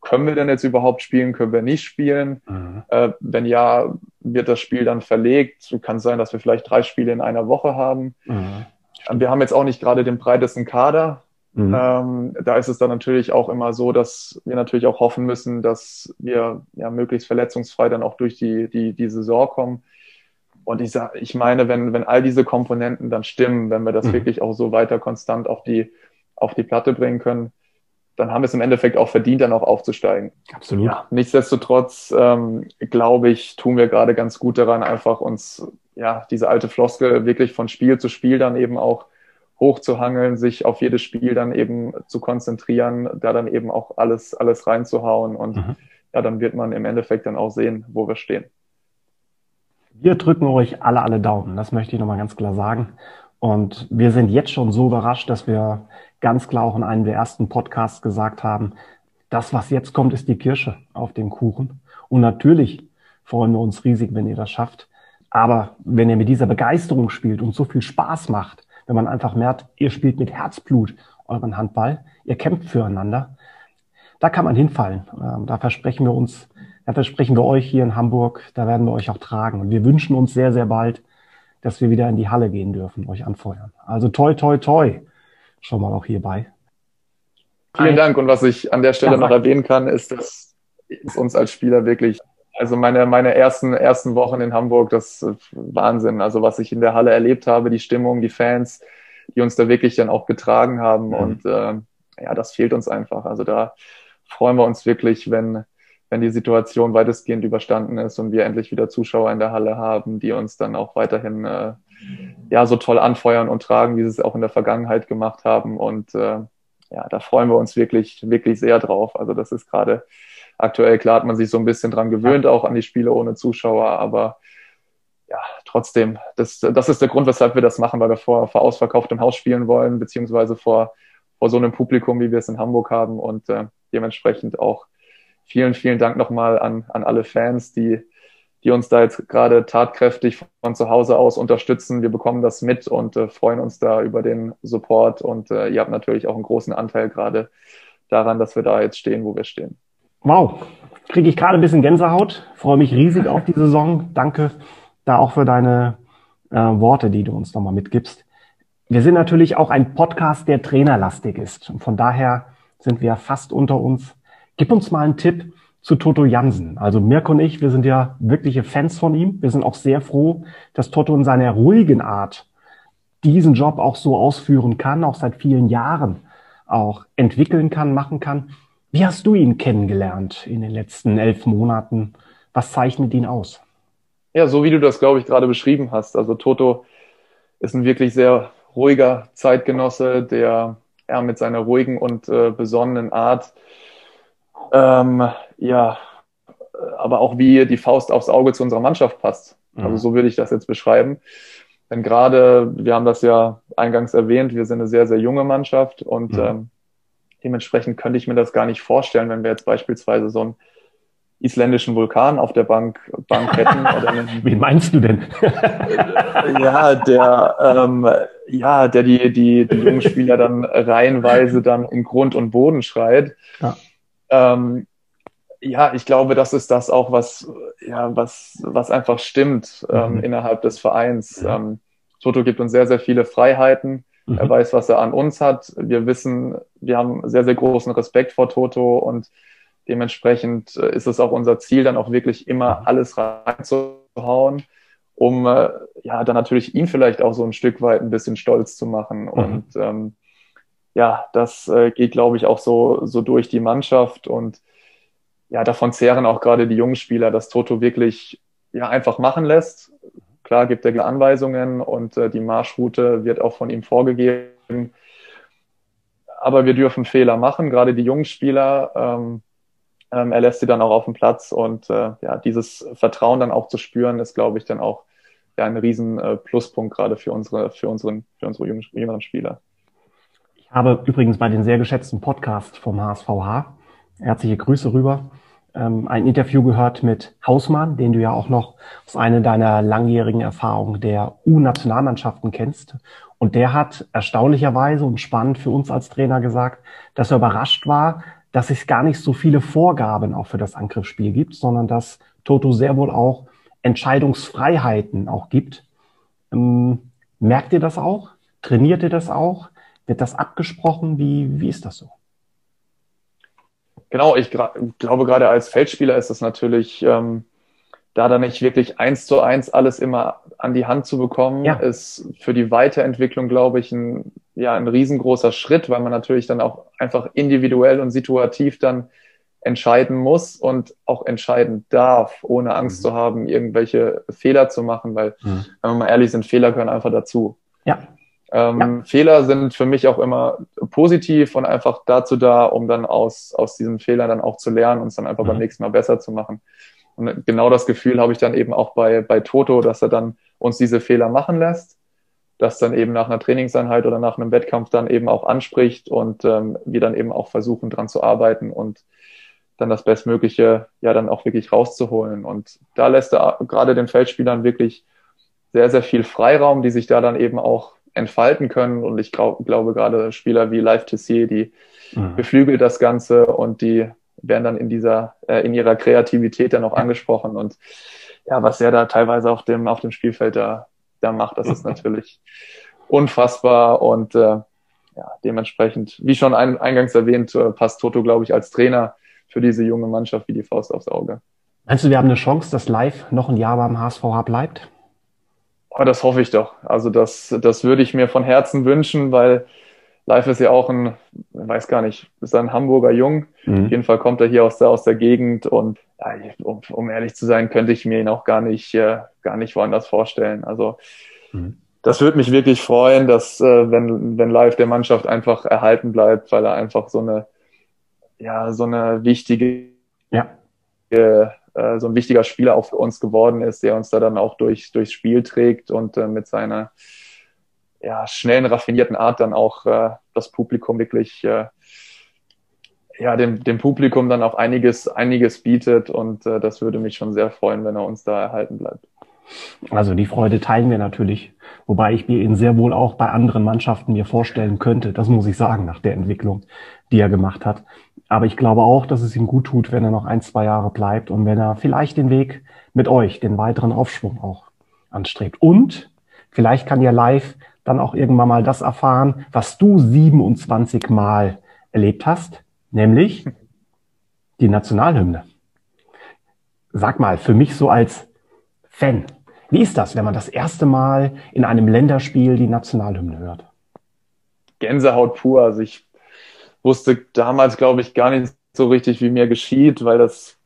können wir denn jetzt überhaupt spielen, können wir nicht spielen? Mhm. Äh, wenn ja, wird das Spiel dann verlegt. Kann sein, dass wir vielleicht drei Spiele in einer Woche haben. Mhm. Wir haben jetzt auch nicht gerade den breitesten Kader. Mhm. Ähm, da ist es dann natürlich auch immer so, dass wir natürlich auch hoffen müssen, dass wir ja möglichst verletzungsfrei dann auch durch die, die, die Saison kommen. Und ich, sag, ich meine, wenn, wenn all diese Komponenten dann stimmen, wenn wir das mhm. wirklich auch so weiter konstant auf die, auf die Platte bringen können, dann haben wir es im Endeffekt auch verdient, dann auch aufzusteigen. Absolut. Ja, nichtsdestotrotz, ähm, glaube ich, tun wir gerade ganz gut daran, einfach uns, ja, diese alte Floskel wirklich von Spiel zu Spiel dann eben auch hochzuhangeln, sich auf jedes Spiel dann eben zu konzentrieren, da dann eben auch alles, alles reinzuhauen und mhm. ja, dann wird man im Endeffekt dann auch sehen, wo wir stehen. Wir drücken euch alle, alle Daumen. Das möchte ich nochmal ganz klar sagen. Und wir sind jetzt schon so überrascht, dass wir ganz klar auch in einem der ersten Podcasts gesagt haben, das, was jetzt kommt, ist die Kirsche auf dem Kuchen. Und natürlich freuen wir uns riesig, wenn ihr das schafft. Aber wenn ihr mit dieser Begeisterung spielt und so viel Spaß macht, wenn man einfach merkt, ihr spielt mit Herzblut euren Handball, ihr kämpft füreinander, da kann man hinfallen. Ähm, da versprechen wir uns, da versprechen wir euch hier in Hamburg, da werden wir euch auch tragen. Und wir wünschen uns sehr, sehr bald, dass wir wieder in die Halle gehen dürfen, euch anfeuern. Also toi, toi, toi, schon mal auch hierbei. Vielen Dank. Und was ich an der Stelle ja, noch erwähnen kann, ist, dass es uns als Spieler wirklich also meine, meine ersten, ersten Wochen in Hamburg, das Wahnsinn. Also was ich in der Halle erlebt habe, die Stimmung, die Fans, die uns da wirklich dann auch getragen haben. Mhm. Und äh, ja, das fehlt uns einfach. Also da freuen wir uns wirklich, wenn, wenn die Situation weitestgehend überstanden ist und wir endlich wieder Zuschauer in der Halle haben, die uns dann auch weiterhin äh, ja so toll anfeuern und tragen, wie sie es auch in der Vergangenheit gemacht haben. Und äh, ja, da freuen wir uns wirklich, wirklich sehr drauf. Also das ist gerade Aktuell, klar, hat man sich so ein bisschen dran gewöhnt, auch an die Spiele ohne Zuschauer, aber ja, trotzdem, das, das ist der Grund, weshalb wir das machen, weil wir vor, vor ausverkauftem Haus spielen wollen, beziehungsweise vor, vor so einem Publikum, wie wir es in Hamburg haben und äh, dementsprechend auch vielen, vielen Dank nochmal an, an alle Fans, die, die uns da jetzt gerade tatkräftig von zu Hause aus unterstützen. Wir bekommen das mit und äh, freuen uns da über den Support und äh, ihr habt natürlich auch einen großen Anteil gerade daran, dass wir da jetzt stehen, wo wir stehen. Wow, kriege ich gerade ein bisschen Gänsehaut. Freue mich riesig auf die Saison. Danke da auch für deine äh, Worte, die du uns nochmal mitgibst. Wir sind natürlich auch ein Podcast, der trainerlastig ist. Und von daher sind wir fast unter uns. Gib uns mal einen Tipp zu Toto Jansen. Also Mirko und ich, wir sind ja wirkliche Fans von ihm. Wir sind auch sehr froh, dass Toto in seiner ruhigen Art diesen Job auch so ausführen kann, auch seit vielen Jahren auch entwickeln kann, machen kann. Wie hast du ihn kennengelernt in den letzten elf Monaten? Was zeichnet ihn aus? Ja, so wie du das, glaube ich, gerade beschrieben hast. Also Toto ist ein wirklich sehr ruhiger Zeitgenosse, der ja, mit seiner ruhigen und äh, besonnenen Art, ähm, ja, aber auch wie die Faust aufs Auge zu unserer Mannschaft passt. Mhm. Also so würde ich das jetzt beschreiben. Denn gerade, wir haben das ja eingangs erwähnt, wir sind eine sehr, sehr junge Mannschaft und mhm. ähm, Dementsprechend könnte ich mir das gar nicht vorstellen, wenn wir jetzt beispielsweise so einen isländischen Vulkan auf der Bank, Bank hätten. Oder einen, Wen meinst du denn? ja, der, ähm, ja, der die, die, die jungen Spieler dann reihenweise dann in Grund und Boden schreit. Ja. Ähm, ja, ich glaube, das ist das auch, was, ja, was, was einfach stimmt ähm, mhm. innerhalb des Vereins. Ähm, Toto gibt uns sehr, sehr viele Freiheiten. Mhm. Er weiß, was er an uns hat. Wir wissen, wir haben sehr, sehr großen Respekt vor Toto und dementsprechend äh, ist es auch unser Ziel, dann auch wirklich immer mhm. alles reinzuhauen, um äh, ja dann natürlich ihn vielleicht auch so ein Stück weit ein bisschen stolz zu machen. Mhm. Und ähm, ja, das äh, geht, glaube ich, auch so, so durch die Mannschaft und ja, davon zehren auch gerade die jungen Spieler, dass Toto wirklich ja einfach machen lässt. Klar gibt er Anweisungen und äh, die Marschroute wird auch von ihm vorgegeben. Aber wir dürfen Fehler machen, gerade die jungen Spieler. Ähm, ähm, er lässt sie dann auch auf den Platz und äh, ja, dieses Vertrauen dann auch zu spüren, ist, glaube ich, dann auch ja, ein riesen äh, Pluspunkt gerade für unsere, für unseren, für unsere jüngeren Spieler. Habe übrigens bei den sehr geschätzten Podcast vom HSVH herzliche Grüße rüber ähm, ein Interview gehört mit Hausmann, den du ja auch noch aus einer deiner langjährigen Erfahrungen der U-Nationalmannschaften kennst. Und der hat erstaunlicherweise und spannend für uns als Trainer gesagt, dass er überrascht war, dass es gar nicht so viele Vorgaben auch für das Angriffsspiel gibt, sondern dass Toto sehr wohl auch Entscheidungsfreiheiten auch gibt. Ähm, merkt ihr das auch? Trainiert ihr das auch? Wird das abgesprochen? Wie, wie ist das so? Genau, ich glaube, gerade als Feldspieler ist es natürlich, ähm, da dann nicht wirklich eins zu eins alles immer an die Hand zu bekommen, ja. ist für die Weiterentwicklung, glaube ich, ein, ja, ein riesengroßer Schritt, weil man natürlich dann auch einfach individuell und situativ dann entscheiden muss und auch entscheiden darf, ohne Angst mhm. zu haben, irgendwelche Fehler zu machen, weil, mhm. wenn wir mal ehrlich sind, Fehler gehören einfach dazu. Ja. Ähm, ja. Fehler sind für mich auch immer positiv und einfach dazu da, um dann aus, aus diesen Fehlern dann auch zu lernen und es dann einfach mhm. beim nächsten Mal besser zu machen. Und genau das Gefühl habe ich dann eben auch bei, bei Toto, dass er dann uns diese Fehler machen lässt, das dann eben nach einer Trainingseinheit oder nach einem Wettkampf dann eben auch anspricht und ähm, wir dann eben auch versuchen, dran zu arbeiten und dann das Bestmögliche ja dann auch wirklich rauszuholen. Und da lässt er gerade den Feldspielern wirklich sehr, sehr viel Freiraum, die sich da dann eben auch entfalten können. Und ich glaub, glaube gerade Spieler wie Live Tessier, die mhm. beflügelt das Ganze und die werden dann in dieser, äh, in ihrer Kreativität dann auch angesprochen. Und ja, was er da teilweise auf dem, auf dem Spielfeld da, da macht, das ist natürlich unfassbar und äh, ja, dementsprechend, wie schon ein, eingangs erwähnt, äh, passt Toto, glaube ich, als Trainer für diese junge Mannschaft wie die Faust aufs Auge. Meinst du, wir haben eine Chance, dass Live noch ein Jahr beim HSVH bleibt? Oh, das hoffe ich doch. Also das, das würde ich mir von Herzen wünschen, weil Live ist ja auch ein, weiß gar nicht, ist ein Hamburger Jung. Mhm. Auf jeden Fall kommt er hier aus der, aus der Gegend und ja, um, um ehrlich zu sein, könnte ich mir ihn auch gar nicht, äh, gar nicht woanders vorstellen. Also mhm. das würde mich wirklich freuen, dass äh, wenn, wenn Live der Mannschaft einfach erhalten bleibt, weil er einfach so eine, ja, so eine wichtige ja. Äh, äh, so ein wichtiger Spieler auch für uns geworden ist, der uns da dann auch durch, durchs Spiel trägt und äh, mit seiner ja, schnellen, raffinierten Art dann auch äh, das Publikum wirklich, äh, ja, dem, dem Publikum dann auch einiges, einiges bietet und äh, das würde mich schon sehr freuen, wenn er uns da erhalten bleibt. Also die Freude teilen wir natürlich, wobei ich mir ihn sehr wohl auch bei anderen Mannschaften mir vorstellen könnte. Das muss ich sagen, nach der Entwicklung, die er gemacht hat. Aber ich glaube auch, dass es ihm gut tut, wenn er noch ein, zwei Jahre bleibt und wenn er vielleicht den Weg mit euch, den weiteren Aufschwung auch anstrebt. Und vielleicht kann ja live dann auch irgendwann mal das erfahren, was du 27 Mal erlebt hast, nämlich die Nationalhymne. Sag mal, für mich so als Fan, wie ist das, wenn man das erste Mal in einem Länderspiel die Nationalhymne hört? Gänsehaut pur. Also ich wusste damals, glaube ich, gar nicht so richtig, wie mir geschieht, weil das,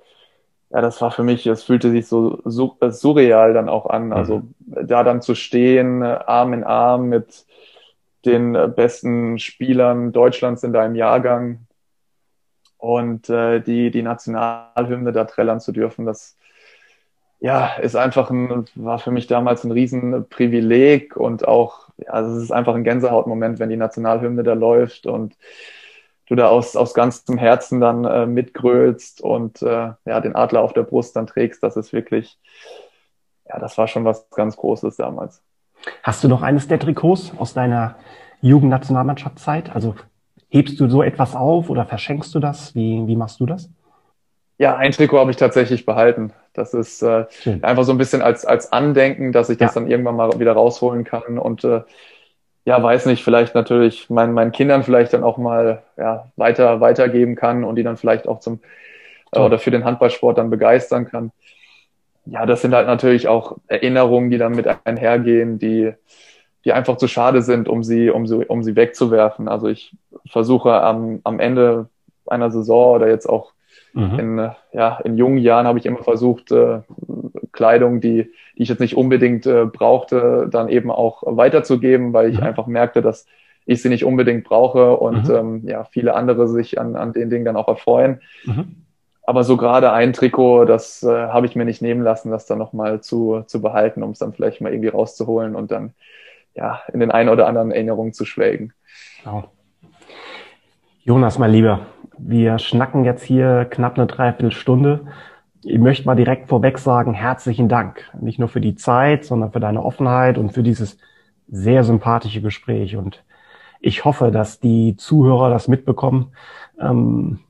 ja, das war für mich, es fühlte sich so, so äh, surreal dann auch an. Also mhm. da dann zu stehen, Arm in Arm mit den besten Spielern Deutschlands in deinem Jahrgang und äh, die, die Nationalhymne da trällern zu dürfen, das ja, ist einfach ein, war für mich damals ein Riesenprivileg und auch, ja, es ist einfach ein Gänsehautmoment, wenn die Nationalhymne da läuft und du da aus, aus ganzem Herzen dann äh, mitgrölst und äh, ja, den Adler auf der Brust dann trägst, das ist wirklich, ja, das war schon was ganz Großes damals. Hast du noch eines der Trikots aus deiner Jugendnationalmannschaftszeit? Also hebst du so etwas auf oder verschenkst du das? Wie, wie machst du das? Ja, ein Trikot habe ich tatsächlich behalten. Das ist äh, einfach so ein bisschen als, als Andenken, dass ich das ja. dann irgendwann mal wieder rausholen kann und äh, ja, weiß nicht, vielleicht natürlich mein, meinen Kindern vielleicht dann auch mal ja, weiter weitergeben kann und die dann vielleicht auch zum äh, oder für den Handballsport dann begeistern kann. Ja, das sind halt natürlich auch Erinnerungen, die dann mit einhergehen, die, die einfach zu schade sind, um sie, um sie, um sie wegzuwerfen. Also ich versuche am, am Ende einer Saison oder jetzt auch mhm. in, ja, in jungen Jahren habe ich immer versucht, äh, Kleidung, die, die ich jetzt nicht unbedingt äh, brauchte, dann eben auch weiterzugeben, weil ich mhm. einfach merkte, dass ich sie nicht unbedingt brauche und mhm. ähm, ja, viele andere sich an, an den Dingen dann auch erfreuen. Mhm. Aber so gerade ein Trikot, das äh, habe ich mir nicht nehmen lassen, das dann nochmal zu, zu behalten, um es dann vielleicht mal irgendwie rauszuholen und dann ja in den einen oder anderen Erinnerungen zu schwelgen. Genau. Jonas, mein Lieber, wir schnacken jetzt hier knapp eine Dreiviertelstunde. Ich möchte mal direkt vorweg sagen, herzlichen Dank. Nicht nur für die Zeit, sondern für deine Offenheit und für dieses sehr sympathische Gespräch. Und ich hoffe, dass die Zuhörer das mitbekommen, ähm,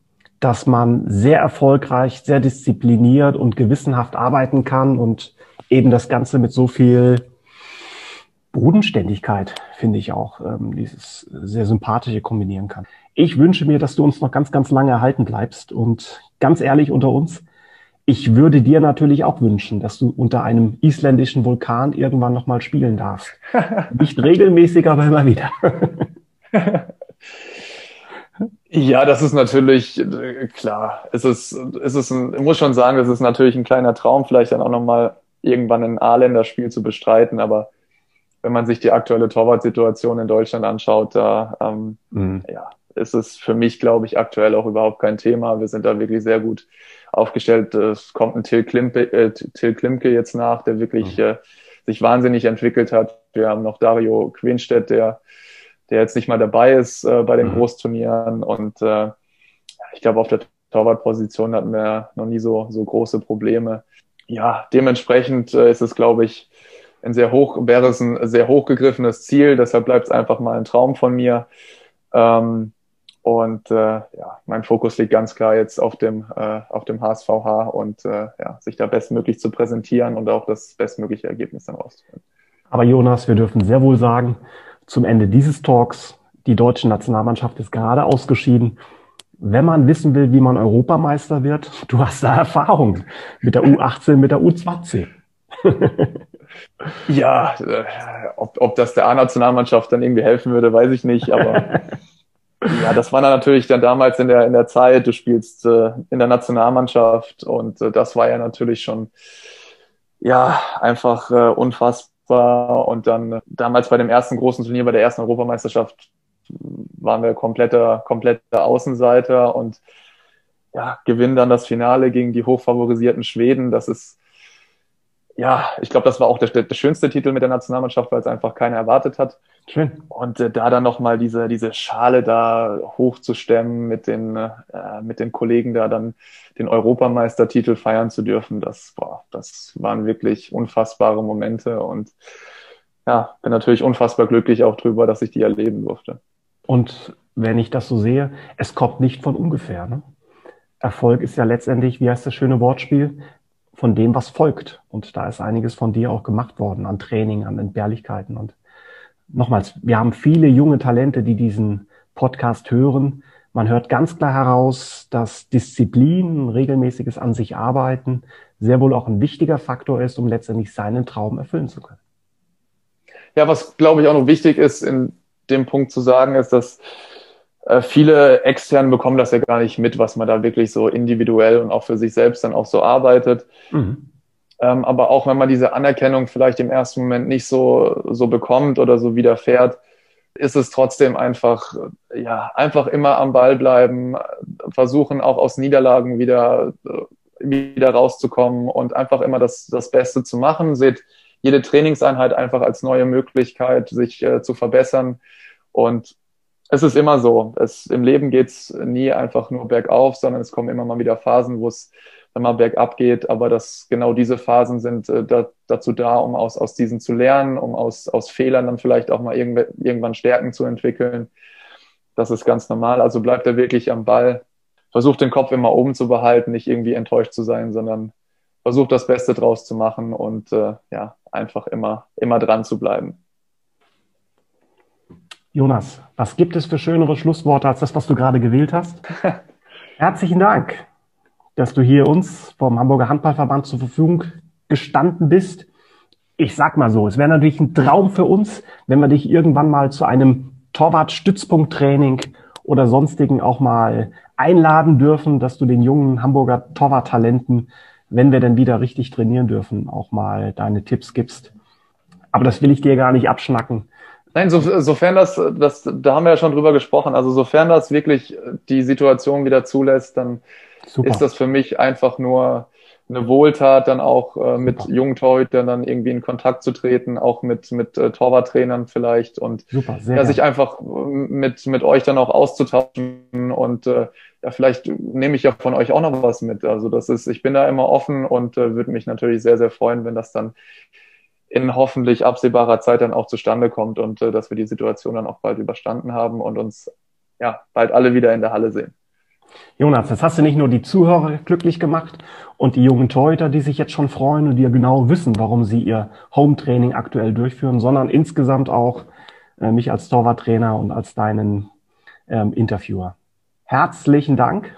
dass man sehr erfolgreich, sehr diszipliniert und gewissenhaft arbeiten kann und eben das Ganze mit so viel Bodenständigkeit, finde ich auch, ähm, dieses sehr sympathische kombinieren kann. Ich wünsche mir, dass du uns noch ganz, ganz lange erhalten bleibst und ganz ehrlich unter uns, ich würde dir natürlich auch wünschen, dass du unter einem isländischen Vulkan irgendwann nochmal spielen darfst. Nicht regelmäßig, aber immer wieder. Ja, das ist natürlich äh, klar. Es ist, es ist ein, ich muss schon sagen, das ist natürlich ein kleiner Traum, vielleicht dann auch nochmal irgendwann ein A-Länderspiel zu bestreiten. Aber wenn man sich die aktuelle Torwartsituation in Deutschland anschaut, da ähm, mhm. ja, ist es für mich, glaube ich, aktuell auch überhaupt kein Thema. Wir sind da wirklich sehr gut aufgestellt. Es kommt ein Till Klimke, äh, Till Klimke jetzt nach, der wirklich mhm. äh, sich wahnsinnig entwickelt hat. Wir haben noch Dario Quinstedt, der der jetzt nicht mal dabei ist äh, bei den mhm. Großturnieren. Und äh, ich glaube, auf der Torwartposition hatten wir noch nie so, so große Probleme. Ja, dementsprechend äh, ist es, glaube ich, ein sehr hoch, wäre es ein sehr hochgegriffenes Ziel. Deshalb bleibt es einfach mal ein Traum von mir. Ähm, und äh, ja, mein Fokus liegt ganz klar jetzt auf dem, äh, auf dem HSVH und äh, ja, sich da bestmöglich zu präsentieren und auch das bestmögliche Ergebnis dann rauszuholen. Aber Jonas, wir dürfen sehr wohl sagen, zum Ende dieses Talks. Die deutsche Nationalmannschaft ist gerade ausgeschieden. Wenn man wissen will, wie man Europameister wird, du hast da Erfahrung mit der U18, mit der U20. ja, äh, ob, ob das der A-Nationalmannschaft dann irgendwie helfen würde, weiß ich nicht. Aber ja, das war dann natürlich dann damals in der, in der Zeit, du spielst äh, in der Nationalmannschaft und äh, das war ja natürlich schon ja einfach äh, unfassbar. Und dann damals bei dem ersten großen Turnier, bei der ersten Europameisterschaft, waren wir kompletter, kompletter Außenseiter und ja, gewinnen dann das Finale gegen die hochfavorisierten Schweden. Das ist, ja, ich glaube, das war auch der, der schönste Titel mit der Nationalmannschaft, weil es einfach keiner erwartet hat. Schön. Und äh, da dann nochmal diese, diese Schale da hochzustemmen mit den, äh, mit den Kollegen da dann den Europameistertitel feiern zu dürfen, das, boah, das waren wirklich unfassbare Momente und ja, bin natürlich unfassbar glücklich auch drüber, dass ich die erleben durfte. Und wenn ich das so sehe, es kommt nicht von ungefähr. Ne? Erfolg ist ja letztendlich, wie heißt das schöne Wortspiel, von dem, was folgt. Und da ist einiges von dir auch gemacht worden an Training, an Entbehrlichkeiten. Und nochmals, wir haben viele junge Talente, die diesen Podcast hören. Man hört ganz klar heraus, dass Disziplin, regelmäßiges an sich arbeiten sehr wohl auch ein wichtiger Faktor ist, um letztendlich seinen Traum erfüllen zu können. Ja, was glaube ich auch noch wichtig ist, in dem Punkt zu sagen, ist, dass äh, viele extern bekommen das ja gar nicht mit, was man da wirklich so individuell und auch für sich selbst dann auch so arbeitet. Mhm. Ähm, aber auch wenn man diese Anerkennung vielleicht im ersten Moment nicht so, so bekommt oder so widerfährt, ist es trotzdem einfach, ja, einfach immer am Ball bleiben, versuchen auch aus Niederlagen wieder, wieder rauszukommen und einfach immer das, das Beste zu machen. Seht jede Trainingseinheit einfach als neue Möglichkeit, sich äh, zu verbessern. Und es ist immer so. Es, Im Leben geht's nie einfach nur bergauf, sondern es kommen immer mal wieder Phasen, wo es mal bergab geht, aber dass genau diese Phasen sind äh, da, dazu da, um aus, aus diesen zu lernen, um aus, aus Fehlern dann vielleicht auch mal irgendw irgendwann Stärken zu entwickeln. Das ist ganz normal. Also bleibt er wirklich am Ball. Versucht den Kopf immer oben zu behalten, nicht irgendwie enttäuscht zu sein, sondern versucht das Beste draus zu machen und äh, ja, einfach immer, immer dran zu bleiben. Jonas, was gibt es für schönere Schlussworte als das, was du gerade gewählt hast? Herzlichen Dank dass du hier uns vom Hamburger Handballverband zur Verfügung gestanden bist. Ich sag mal so, es wäre natürlich ein Traum für uns, wenn wir dich irgendwann mal zu einem Torwart-Stützpunkt-Training oder sonstigen auch mal einladen dürfen, dass du den jungen Hamburger Torwart-Talenten, wenn wir denn wieder richtig trainieren dürfen, auch mal deine Tipps gibst. Aber das will ich dir gar nicht abschnacken. Nein, so, sofern das, das, da haben wir ja schon drüber gesprochen, also sofern das wirklich die Situation wieder zulässt, dann Super. ist das für mich einfach nur eine Wohltat, dann auch äh, mit Super. jungen Torhütern dann irgendwie in Kontakt zu treten, auch mit, mit äh, Torwarttrainern vielleicht und Super, ja, sich einfach mit, mit euch dann auch auszutauschen und äh, ja, vielleicht nehme ich ja von euch auch noch was mit. Also das ist, ich bin da immer offen und äh, würde mich natürlich sehr, sehr freuen, wenn das dann in hoffentlich absehbarer Zeit dann auch zustande kommt und äh, dass wir die Situation dann auch bald überstanden haben und uns ja bald alle wieder in der Halle sehen. Jonas, jetzt hast du nicht nur die Zuhörer glücklich gemacht und die jungen Torhüter, die sich jetzt schon freuen und die ja genau wissen, warum sie ihr Home-Training aktuell durchführen, sondern insgesamt auch äh, mich als Torwarttrainer und als deinen ähm, Interviewer. Herzlichen Dank.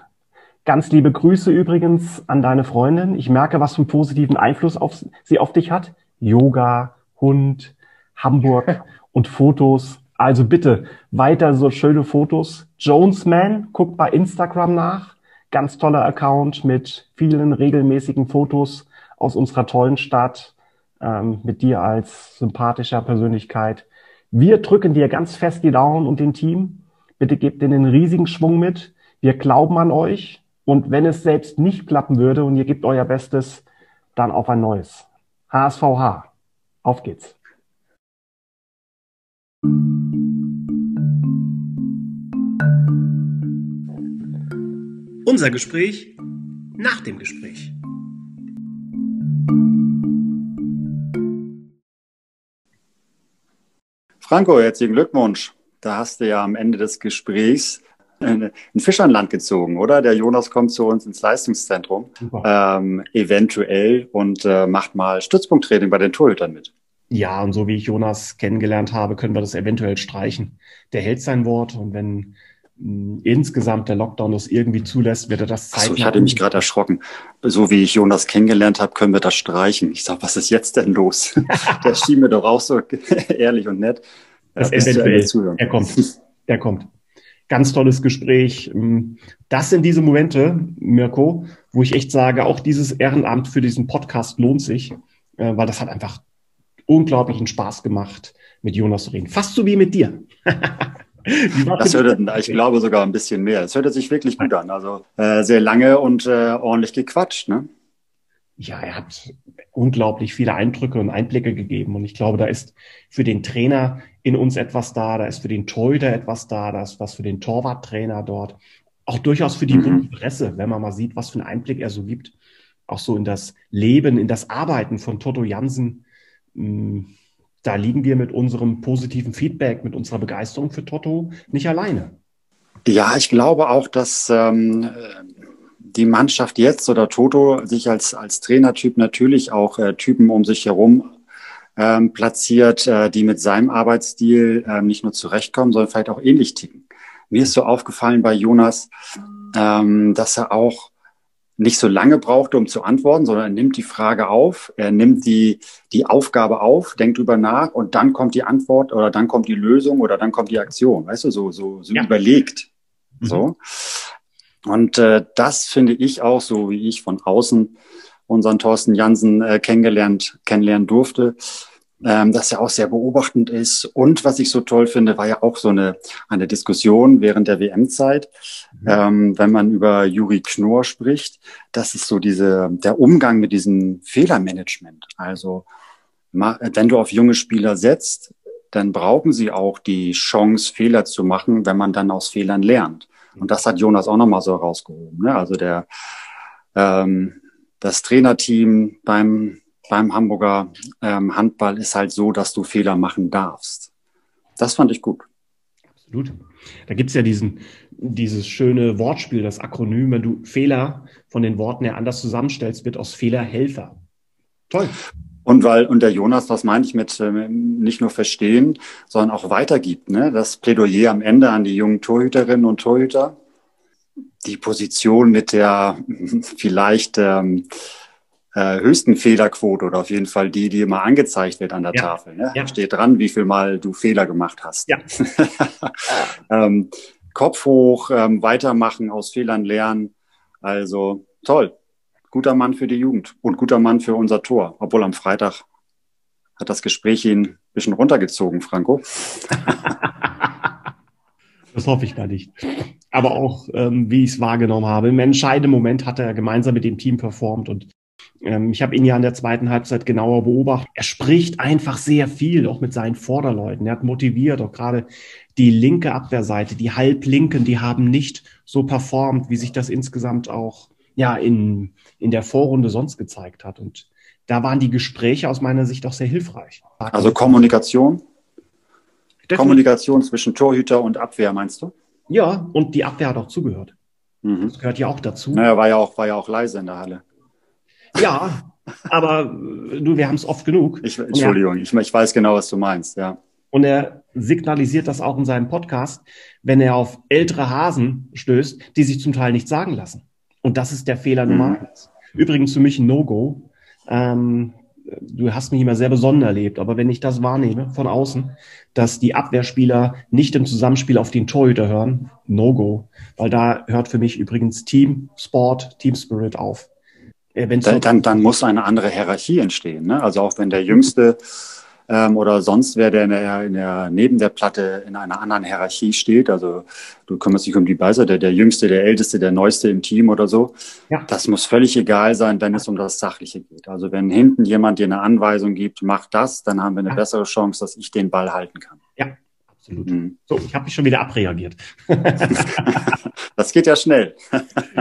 Ganz liebe Grüße übrigens an deine Freundin. Ich merke, was für einen positiven Einfluss auf, sie auf dich hat. Yoga, Hund, Hamburg und Fotos. Also bitte weiter so schöne Fotos. Jonesman, guckt bei Instagram nach. Ganz toller Account mit vielen regelmäßigen Fotos aus unserer tollen Stadt, ähm, mit dir als sympathischer Persönlichkeit. Wir drücken dir ganz fest die Daumen und den Team. Bitte gebt ihnen einen riesigen Schwung mit. Wir glauben an euch. Und wenn es selbst nicht klappen würde und ihr gebt euer Bestes, dann auf ein neues. HSVH. Auf geht's. Unser Gespräch nach dem Gespräch. Franco, herzlichen Glückwunsch. Da hast du ja am Ende des Gesprächs ein Fisch an Land gezogen, oder? Der Jonas kommt zu uns ins Leistungszentrum, ähm, eventuell, und äh, macht mal Stützpunkttraining bei den Torhütern mit. Ja, und so wie ich Jonas kennengelernt habe, können wir das eventuell streichen. Der hält sein Wort und wenn insgesamt der Lockdown das irgendwie zulässt, wird er das zeigen. Achso, ich hatte mich gerade erschrocken. So wie ich Jonas kennengelernt habe, können wir das streichen. Ich sag, was ist jetzt denn los? der schien mir doch auch so ehrlich und nett. Das eventuell. Er kommt. Er kommt. Ganz tolles Gespräch. Ähm, das sind diese Momente, Mirko, wo ich echt sage, auch dieses Ehrenamt für diesen Podcast lohnt sich, äh, weil das hat einfach unglaublichen Spaß gemacht, mit Jonas zu reden. Fast so wie mit dir. das hörte, ich glaube sogar ein bisschen mehr. Es hörte sich wirklich gut an. Also äh, sehr lange und äh, ordentlich gequatscht, ne? Ja, er hat unglaublich viele Eindrücke und Einblicke gegeben. Und ich glaube, da ist für den Trainer in uns etwas da, da ist für den Torhüter etwas da, da ist was für den Torwarttrainer dort. Auch durchaus für die mhm. Presse, wenn man mal sieht, was für einen Einblick er so gibt. Auch so in das Leben, in das Arbeiten von Toto Jansen. Mm, da liegen wir mit unserem positiven Feedback, mit unserer Begeisterung für Toto nicht alleine. Ja, ich glaube auch, dass ähm, die Mannschaft jetzt oder Toto sich als, als Trainertyp natürlich auch äh, Typen um sich herum ähm, platziert, äh, die mit seinem Arbeitsstil äh, nicht nur zurechtkommen, sondern vielleicht auch ähnlich ticken. Mir ist so aufgefallen bei Jonas, ähm, dass er auch nicht so lange brauchte, um zu antworten, sondern er nimmt die Frage auf, er nimmt die, die Aufgabe auf, denkt drüber nach und dann kommt die Antwort oder dann kommt die Lösung oder dann kommt die Aktion. Weißt du, so, so, so ja. überlegt. Mhm. So. Und äh, das finde ich auch, so wie ich von außen unseren Thorsten Jansen äh, kennengelernt, kennenlernen durfte, ähm, dass er auch sehr beobachtend ist. Und was ich so toll finde, war ja auch so eine, eine Diskussion während der WM-Zeit, mhm. ähm, wenn man über Juri Knorr spricht, das ist so diese, der Umgang mit diesem Fehlermanagement. Also wenn du auf junge Spieler setzt, dann brauchen sie auch die Chance, Fehler zu machen, wenn man dann aus Fehlern lernt. Und das hat Jonas auch nochmal so herausgehoben. Ne? Also der, ähm, das Trainerteam beim, beim Hamburger ähm, Handball ist halt so, dass du Fehler machen darfst. Das fand ich gut. Absolut. Da gibt's ja diesen, dieses schöne Wortspiel, das Akronym, wenn du Fehler von den Worten her anders zusammenstellst, wird aus Fehler Helfer. Toll. Und weil, und der Jonas, was meine ich mit äh, nicht nur verstehen, sondern auch weitergibt, ne? Das Plädoyer am Ende an die jungen Torhüterinnen und Torhüter. Die Position mit der vielleicht ähm, äh, höchsten Fehlerquote oder auf jeden Fall die, die immer angezeigt wird an der ja. Tafel. Ne? Ja. Steht dran, wie viel Mal du Fehler gemacht hast. Ja. ähm, Kopf hoch, ähm, weitermachen, aus Fehlern lernen. Also toll. Guter Mann für die Jugend und guter Mann für unser Tor. Obwohl am Freitag hat das Gespräch ihn ein bisschen runtergezogen, Franco. das hoffe ich gar nicht. Aber auch, ähm, wie ich es wahrgenommen habe, im entscheidenden Moment hat er gemeinsam mit dem Team performt und ich habe ihn ja in der zweiten Halbzeit genauer beobachtet. Er spricht einfach sehr viel, auch mit seinen Vorderleuten. Er hat motiviert, auch gerade die linke Abwehrseite, die Halblinken, die haben nicht so performt, wie sich das insgesamt auch ja in, in der Vorrunde sonst gezeigt hat. Und da waren die Gespräche aus meiner Sicht auch sehr hilfreich. Also Kommunikation? Kommunikation zwischen Torhüter und Abwehr, meinst du? Ja, und die Abwehr hat auch zugehört. Mhm. Das gehört ja auch dazu. Naja, war ja auch, war ja auch leise in der Halle. Ja, aber du, wir haben es oft genug. Ich, Entschuldigung, er, ich, ich weiß genau, was du meinst, ja. Und er signalisiert das auch in seinem Podcast, wenn er auf ältere Hasen stößt, die sich zum Teil nichts sagen lassen. Und das ist der Fehler Nummer mhm. eins. Übrigens für mich ein No-Go. Ähm, du hast mich immer sehr besonnen erlebt, aber wenn ich das wahrnehme von außen, dass die Abwehrspieler nicht im Zusammenspiel auf den Torhüter hören, No-Go. Weil da hört für mich übrigens Team Sport, Team Spirit auf. Dann, dann, dann muss eine andere Hierarchie entstehen. Ne? Also auch wenn der Jüngste ähm, oder sonst wer, der, in der, in der neben der Platte in einer anderen Hierarchie steht, also du kümmerst dich um die Beiseite, der Jüngste, der Älteste, der Neueste im Team oder so, ja. das muss völlig egal sein, wenn es um das Sachliche geht. Also wenn hinten jemand dir eine Anweisung gibt, mach das, dann haben wir eine ja. bessere Chance, dass ich den Ball halten kann. Ja, absolut. Mhm. So, ich habe mich schon wieder abreagiert. Das geht ja schnell.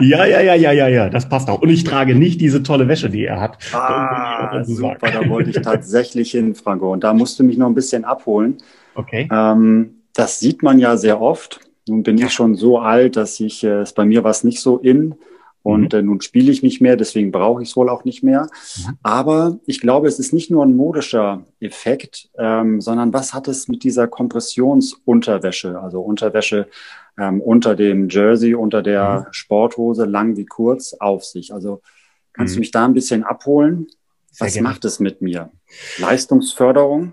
ja, ja, ja, ja, ja, ja, das passt auch. Und ich trage nicht diese tolle Wäsche, die er hat. Ah, super, da wollte ich tatsächlich hin, Franco. Und da musst du mich noch ein bisschen abholen. Okay. Ähm, das sieht man ja sehr oft. Nun bin ich schon so alt, dass ich, äh, bei mir was nicht so in. Und mhm. äh, nun spiele ich nicht mehr, deswegen brauche ich es wohl auch nicht mehr. Mhm. Aber ich glaube, es ist nicht nur ein modischer Effekt, ähm, sondern was hat es mit dieser Kompressionsunterwäsche, also Unterwäsche ähm, unter dem Jersey, unter der mhm. Sporthose, lang wie kurz, auf sich? Also kannst du mhm. mich da ein bisschen abholen? Sehr was gerne. macht es mit mir? Leistungsförderung?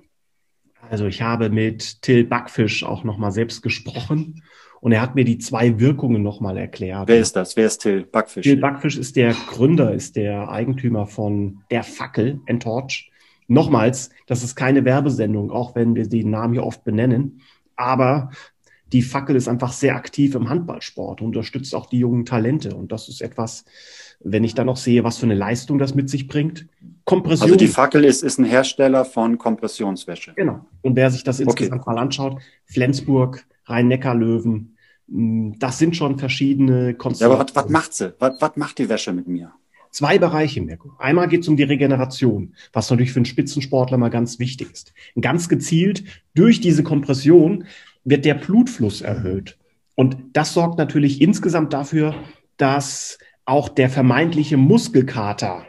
Also ich habe mit Till Backfisch auch nochmal selbst gesprochen und er hat mir die zwei Wirkungen nochmal erklärt. Wer ist das? Wer ist Till Backfisch? Till Backfisch ist der Gründer, ist der Eigentümer von der Fackel, Entorch. Nochmals, das ist keine Werbesendung, auch wenn wir den Namen hier oft benennen. Aber die Fackel ist einfach sehr aktiv im Handballsport, unterstützt auch die jungen Talente. Und das ist etwas, wenn ich dann noch sehe, was für eine Leistung das mit sich bringt. Kompression. Also die Fackel ist, ist ein Hersteller von Kompressionswäsche. Genau. Und wer sich das insgesamt okay. mal anschaut, Flensburg, Rhein-Neckar-Löwen. Mm, das sind schon verschiedene Konzepte. Ja, aber was, was macht sie? Was, was macht die Wäsche mit mir? Zwei Bereiche, Mirko. Einmal geht es um die Regeneration, was natürlich für einen Spitzensportler mal ganz wichtig ist. Ganz gezielt durch diese Kompression wird der Blutfluss erhöht. Und das sorgt natürlich insgesamt dafür, dass auch der vermeintliche Muskelkater,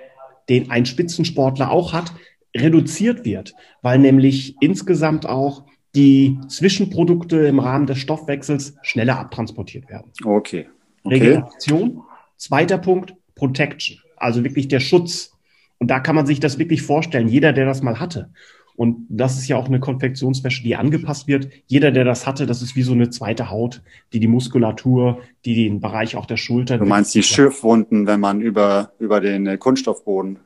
den ein Spitzensportler auch hat, reduziert wird, weil nämlich insgesamt auch die Zwischenprodukte im Rahmen des Stoffwechsels schneller abtransportiert werden. Okay. okay. Regeneration. Zweiter Punkt, Protection, also wirklich der Schutz. Und da kann man sich das wirklich vorstellen, jeder, der das mal hatte. Und das ist ja auch eine Konfektionswäsche, die angepasst wird. Jeder, der das hatte, das ist wie so eine zweite Haut, die die Muskulatur, die den Bereich auch der Schulter. Du meinst die Schürfwunden, wenn man über, über den Kunststoffboden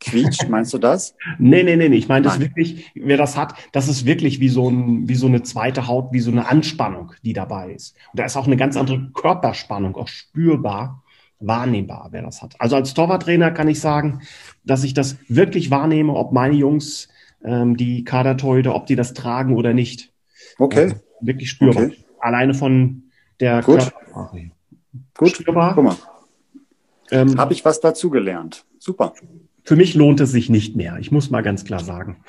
quietscht, meinst du das? nee, nee, nee, nee. Ich meine das wirklich, wer das hat, das ist wirklich wie so, ein, wie so eine zweite Haut, wie so eine Anspannung, die dabei ist. Und da ist auch eine ganz andere Körperspannung, auch spürbar, wahrnehmbar, wer das hat. Also als Torwarttrainer kann ich sagen, dass ich das wirklich wahrnehme, ob meine Jungs, ähm, die Kadertorhüter, ob die das tragen oder nicht. Okay. Also wirklich spürbar. Okay. Alleine von der Gut. Körpersprache. Gut, spürbar. Guck mal. Ähm, Habe ich was dazugelernt. Super. Für mich lohnt es sich nicht mehr. Ich muss mal ganz klar sagen.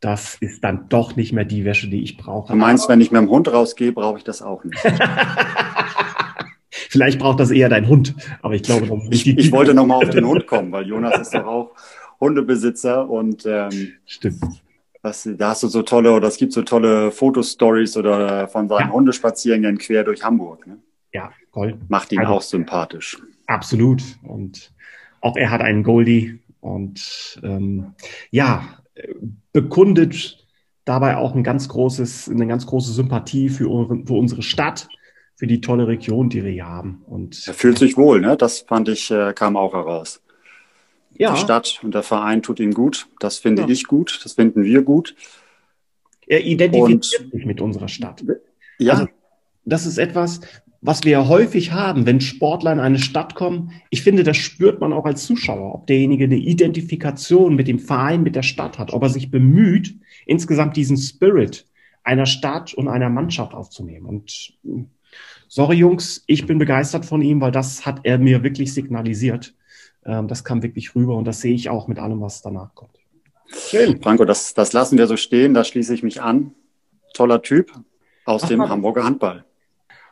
Das ist dann doch nicht mehr die Wäsche, die ich brauche. Du meinst, wenn ich mit dem Hund rausgehe, brauche ich das auch nicht. Vielleicht braucht das eher dein Hund, aber ich glaube, ich, ich wollte noch mal auf den Hund kommen, weil Jonas ist doch auch Hundebesitzer und ähm, stimmt. Was, da hast du so tolle oder es gibt so tolle Fotostories oder von seinen ja. Hundespaziergängen quer durch Hamburg. Ne? Ja, toll. Macht ihn also, auch sympathisch. Absolut. Und auch er hat einen Goldie und ähm, ja, bekundet dabei auch ein ganz großes, eine ganz große Sympathie für, für unsere Stadt, für die tolle Region, die wir hier haben. Und er fühlt sich wohl, ne? Das fand ich, äh, kam auch heraus. Ja, Die Stadt und der Verein tut ihm gut. Das finde Ja. ich gut. Das finden wir gut. er identifiziert sich mit unserer Stadt. Ja, Also- das ist etwas, was wir ja häufig haben, wenn Sportler in eine Stadt kommen. Ich finde, das spürt man auch als Zuschauer, ob derjenige eine Identifikation mit dem Verein, mit der Stadt hat, ob er sich bemüht, insgesamt diesen Spirit einer Stadt und einer Mannschaft aufzunehmen. Und mh, sorry Jungs, ich bin begeistert von ihm, weil das hat er mir wirklich signalisiert. Ähm, das kam wirklich rüber und das sehe ich auch mit allem, was danach kommt. Schön. Franco, das, das lassen wir so stehen. Da schließe ich mich an. Toller Typ aus Ach, dem Mann. Hamburger Handball.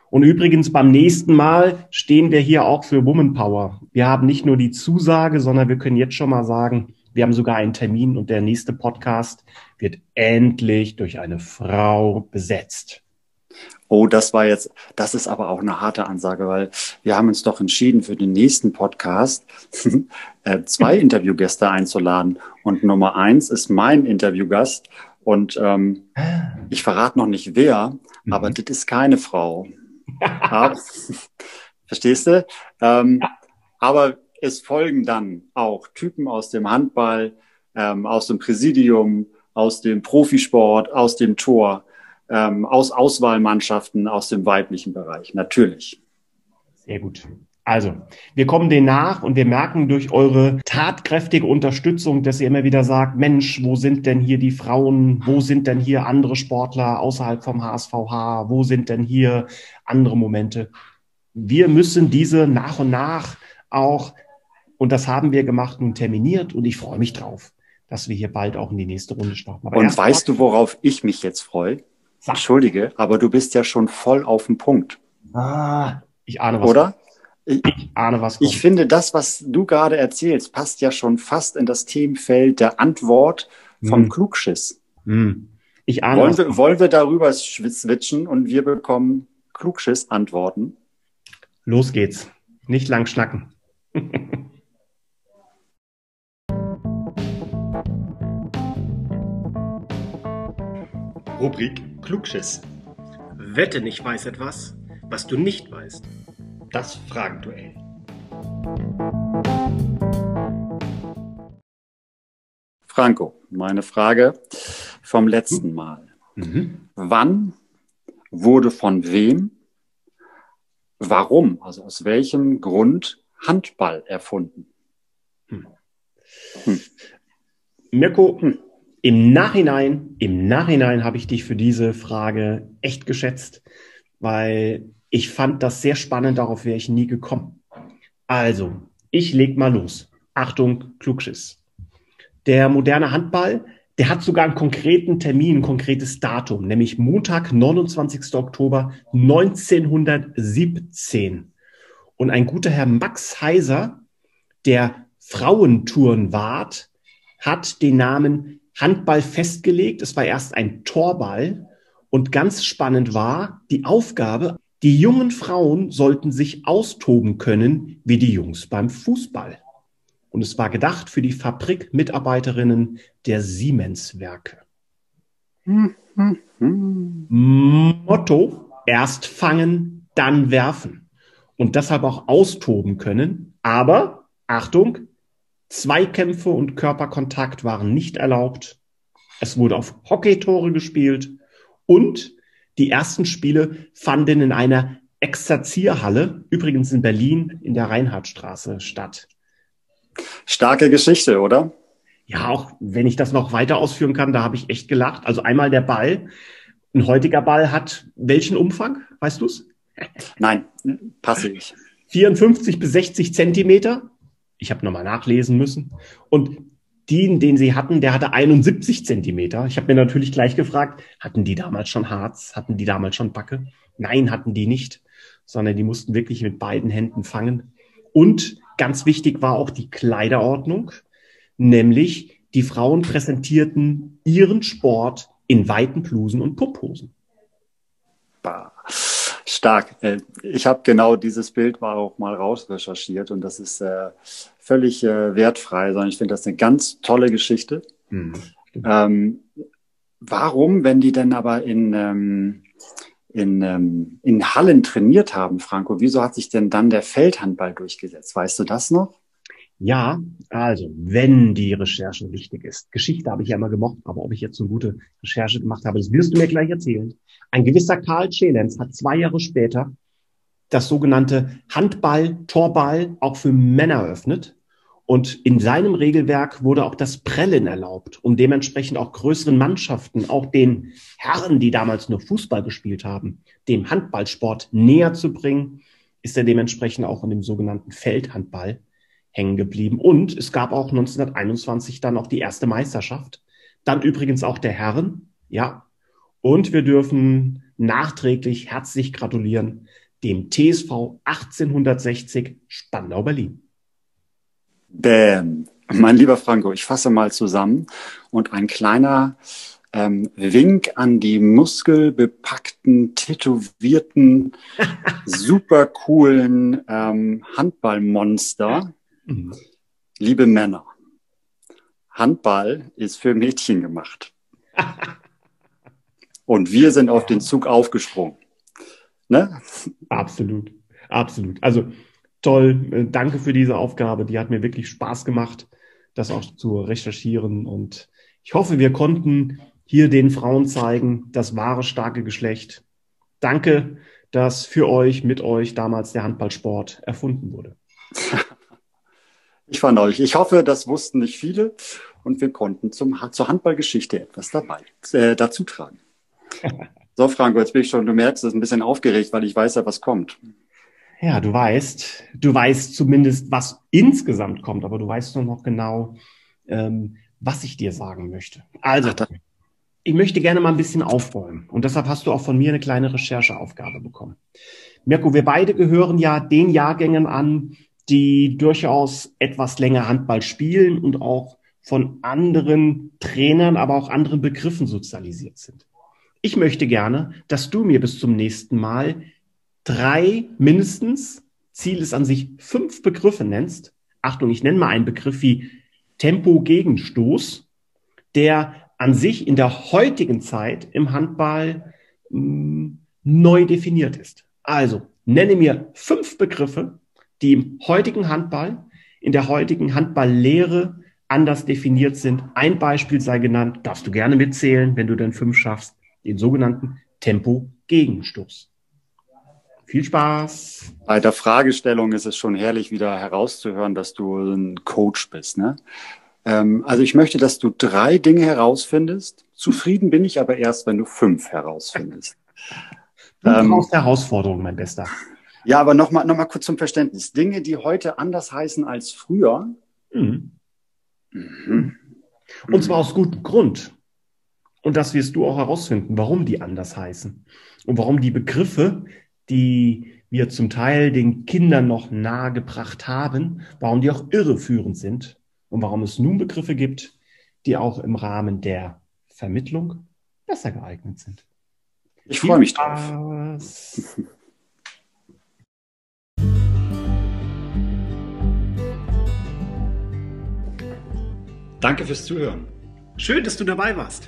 Und übrigens beim nächsten Mal stehen wir hier auch für Woman Power. Wir haben nicht nur die Zusage, sondern wir können jetzt schon mal sagen, wir haben sogar einen Termin und der nächste Podcast wird endlich durch eine Frau besetzt. Oh, das war jetzt, das ist aber auch eine harte Ansage, weil wir haben uns doch entschieden, für den nächsten Podcast äh, zwei Interviewgäste einzuladen. Und Nummer eins ist mein Interviewgast. Und ähm, ich verrate noch nicht wer, aber Mhm. das ist keine Frau. Aber, verstehst du? Ähm, aber es folgen dann auch Typen aus dem Handball, ähm, aus dem Präsidium, aus dem Profisport, aus dem Tor, ähm, aus Auswahlmannschaften, aus dem weiblichen Bereich. Natürlich. Sehr gut. Also, wir kommen denen nach und wir merken durch eure tatkräftige Unterstützung, dass ihr immer wieder sagt, Mensch, wo sind denn hier die Frauen? Wo sind denn hier andere Sportler außerhalb vom HSVH? Wo sind denn hier andere Momente? Wir müssen diese nach und nach auch, und das haben wir gemacht, nun terminiert und ich freue mich drauf, dass wir hier bald auch in die nächste Runde starten. Aber Und weißt du, worauf ich mich jetzt freue? Sag. Entschuldige, aber du bist ja schon voll auf dem Punkt, Ah, ich ahne was. oder? Ich ahne was. kommt. Ich finde, das, was du gerade erzählst, passt ja schon fast in das Themenfeld der Antwort vom Hm. Klugschiss. Hm. Ich ahne Wollen was. wir, wollen wir darüber switchen und wir bekommen Klugschiss-Antworten? Los geht's. Nicht lang schnacken. Rubrik Klugschiss. Wette nicht weiß etwas, was du nicht weißt. Das Fragenduell. Franco, meine Frage vom letzten Mal. Mhm. Wann wurde von wem, warum, also aus welchem Grund Handball erfunden? Mirko, Hm. Im Nachhinein, im Nachhinein habe ich dich für diese Frage echt geschätzt, weil ich fand das sehr spannend, darauf wäre ich nie gekommen. Also, ich leg mal los. Achtung, Klugschiss. Der moderne Handball, der hat sogar einen konkreten Termin, ein konkretes Datum, nämlich Montag, 29. Oktober 1917. Und ein guter Herr Max Heiser, der Frauentourenwart, hat den Namen Handball festgelegt. Es war erst ein Torball. Und ganz spannend war die Aufgabe, die jungen Frauen sollten sich austoben können wie die Jungs beim Fußball. Und es war gedacht für die Fabrikmitarbeiterinnen der Siemens-Werke. Motto, erst fangen, dann werfen. Und deshalb auch austoben können. Aber, Achtung, Zweikämpfe und Körperkontakt waren nicht erlaubt. Es wurde auf Hockeytore gespielt und die ersten Spiele fanden in einer Exerzierhalle, übrigens in Berlin, in der Reinhardtstraße statt. Starke Geschichte, oder? Ja, auch wenn ich das noch weiter ausführen kann, da habe ich echt gelacht. Also einmal der Ball. Ein heutiger Ball hat welchen Umfang? Weißt du's? Nein, passe ich. 54 bis 60 Zentimeter. Ich habe nochmal nachlesen müssen. Und den, den sie hatten, der hatte 71 Zentimeter. Ich habe mir natürlich gleich gefragt, hatten die damals schon Harz? Hatten die damals schon Backe? Nein, hatten die nicht, sondern die mussten wirklich mit beiden Händen fangen. Und ganz wichtig war auch die Kleiderordnung, nämlich die Frauen präsentierten ihren Sport in weiten Blusen und Pupphosen. Bah. Stark. Äh, Ich habe genau dieses Bild mal auch mal rausrecherchiert und das ist äh, völlig äh, wertfrei, sondern ich finde das eine ganz tolle Geschichte. Hm. Ähm, warum, wenn die denn aber in, ähm, in, ähm, in Hallen trainiert haben, Franco, wieso hat sich denn dann der Feldhandball durchgesetzt? Weißt du das noch? Ja, also, wenn die Recherche wichtig ist. Geschichte habe ich ja immer gemocht, aber ob ich jetzt eine gute Recherche gemacht habe, das wirst du mir gleich erzählen. Ein gewisser Karl Schelenz hat zwei Jahre später das sogenannte Handball-Torball auch für Männer eröffnet. Und in seinem Regelwerk wurde auch das Prellen erlaubt, um dementsprechend auch größeren Mannschaften, auch den Herren, die damals nur Fußball gespielt haben, dem Handballsport näher zu bringen, ist er dementsprechend auch in dem sogenannten Feldhandball hängen geblieben. Und es gab auch 1921 dann auch die erste Meisterschaft. Dann übrigens auch der Herren, ja. Und wir dürfen nachträglich herzlich gratulieren dem TSV 1860 Spandau Berlin. Bäm. Mein lieber Franco, ich fasse mal zusammen und ein kleiner ähm, Wink an die muskelbepackten, tätowierten, super coolen ähm, Handballmonster. Mhm. Liebe Männer, Handball ist für Mädchen gemacht. und wir sind auf den Zug aufgesprungen. Ne? Absolut, absolut. Also toll, äh, danke für diese Aufgabe. Die hat mir wirklich Spaß gemacht, das auch zu recherchieren. Und ich hoffe, wir konnten hier den Frauen zeigen, das wahre starke Geschlecht. Danke, dass für euch, mit euch damals der Handballsport erfunden wurde. Ich fand euch. Ich hoffe, das wussten nicht viele und wir konnten zum, zur Handballgeschichte etwas dabei äh, dazu tragen. So, Franco, jetzt bin ich schon, du merkst, es ist ein bisschen aufgeregt, weil ich weiß ja, was kommt. Ja, du weißt, du weißt zumindest, was insgesamt kommt, aber du weißt nur noch genau, ähm, was ich dir sagen möchte. Also, Ach, ich möchte gerne mal ein bisschen aufräumen und deshalb hast du auch von mir eine kleine Rechercheaufgabe bekommen. Mirko, wir beide gehören ja den Jahrgängen an, die durchaus etwas länger Handball spielen und auch von anderen Trainern, aber auch anderen Begriffen sozialisiert sind. Ich möchte gerne, dass du mir bis zum nächsten Mal drei mindestens, Ziel ist an sich fünf Begriffe nennst. Achtung, ich nenne mal einen Begriff wie Tempo-Gegenstoß, der an sich in der heutigen Zeit im Handball hm, neu definiert ist. Also nenne mir fünf Begriffe, die im heutigen Handball, in der heutigen Handballlehre anders definiert sind. Ein Beispiel sei genannt, darfst du gerne mitzählen, wenn du denn fünf schaffst den sogenannten Tempo-Gegenstoß. Viel Spaß! Bei der Fragestellung ist es schon herrlich, wieder herauszuhören, dass du ein Coach bist. Ne? Ähm, also ich möchte, dass du drei Dinge herausfindest. Zufrieden bin ich aber erst, wenn du fünf herausfindest. Du ähm, brauchst Herausforderungen, mein Bester. Ja, aber nochmal noch mal kurz zum Verständnis. Dinge, die heute anders heißen als früher. Mhm. Mhm. Und zwar aus gutem Grund. Und das wirst du auch herausfinden, warum die anders heißen und warum die Begriffe, die wir zum Teil den Kindern noch nahegebracht haben, warum die auch irreführend sind und warum es nun Begriffe gibt, die auch im Rahmen der Vermittlung besser geeignet sind. Ich freue mich drauf. Danke fürs Zuhören. Schön, dass du dabei warst.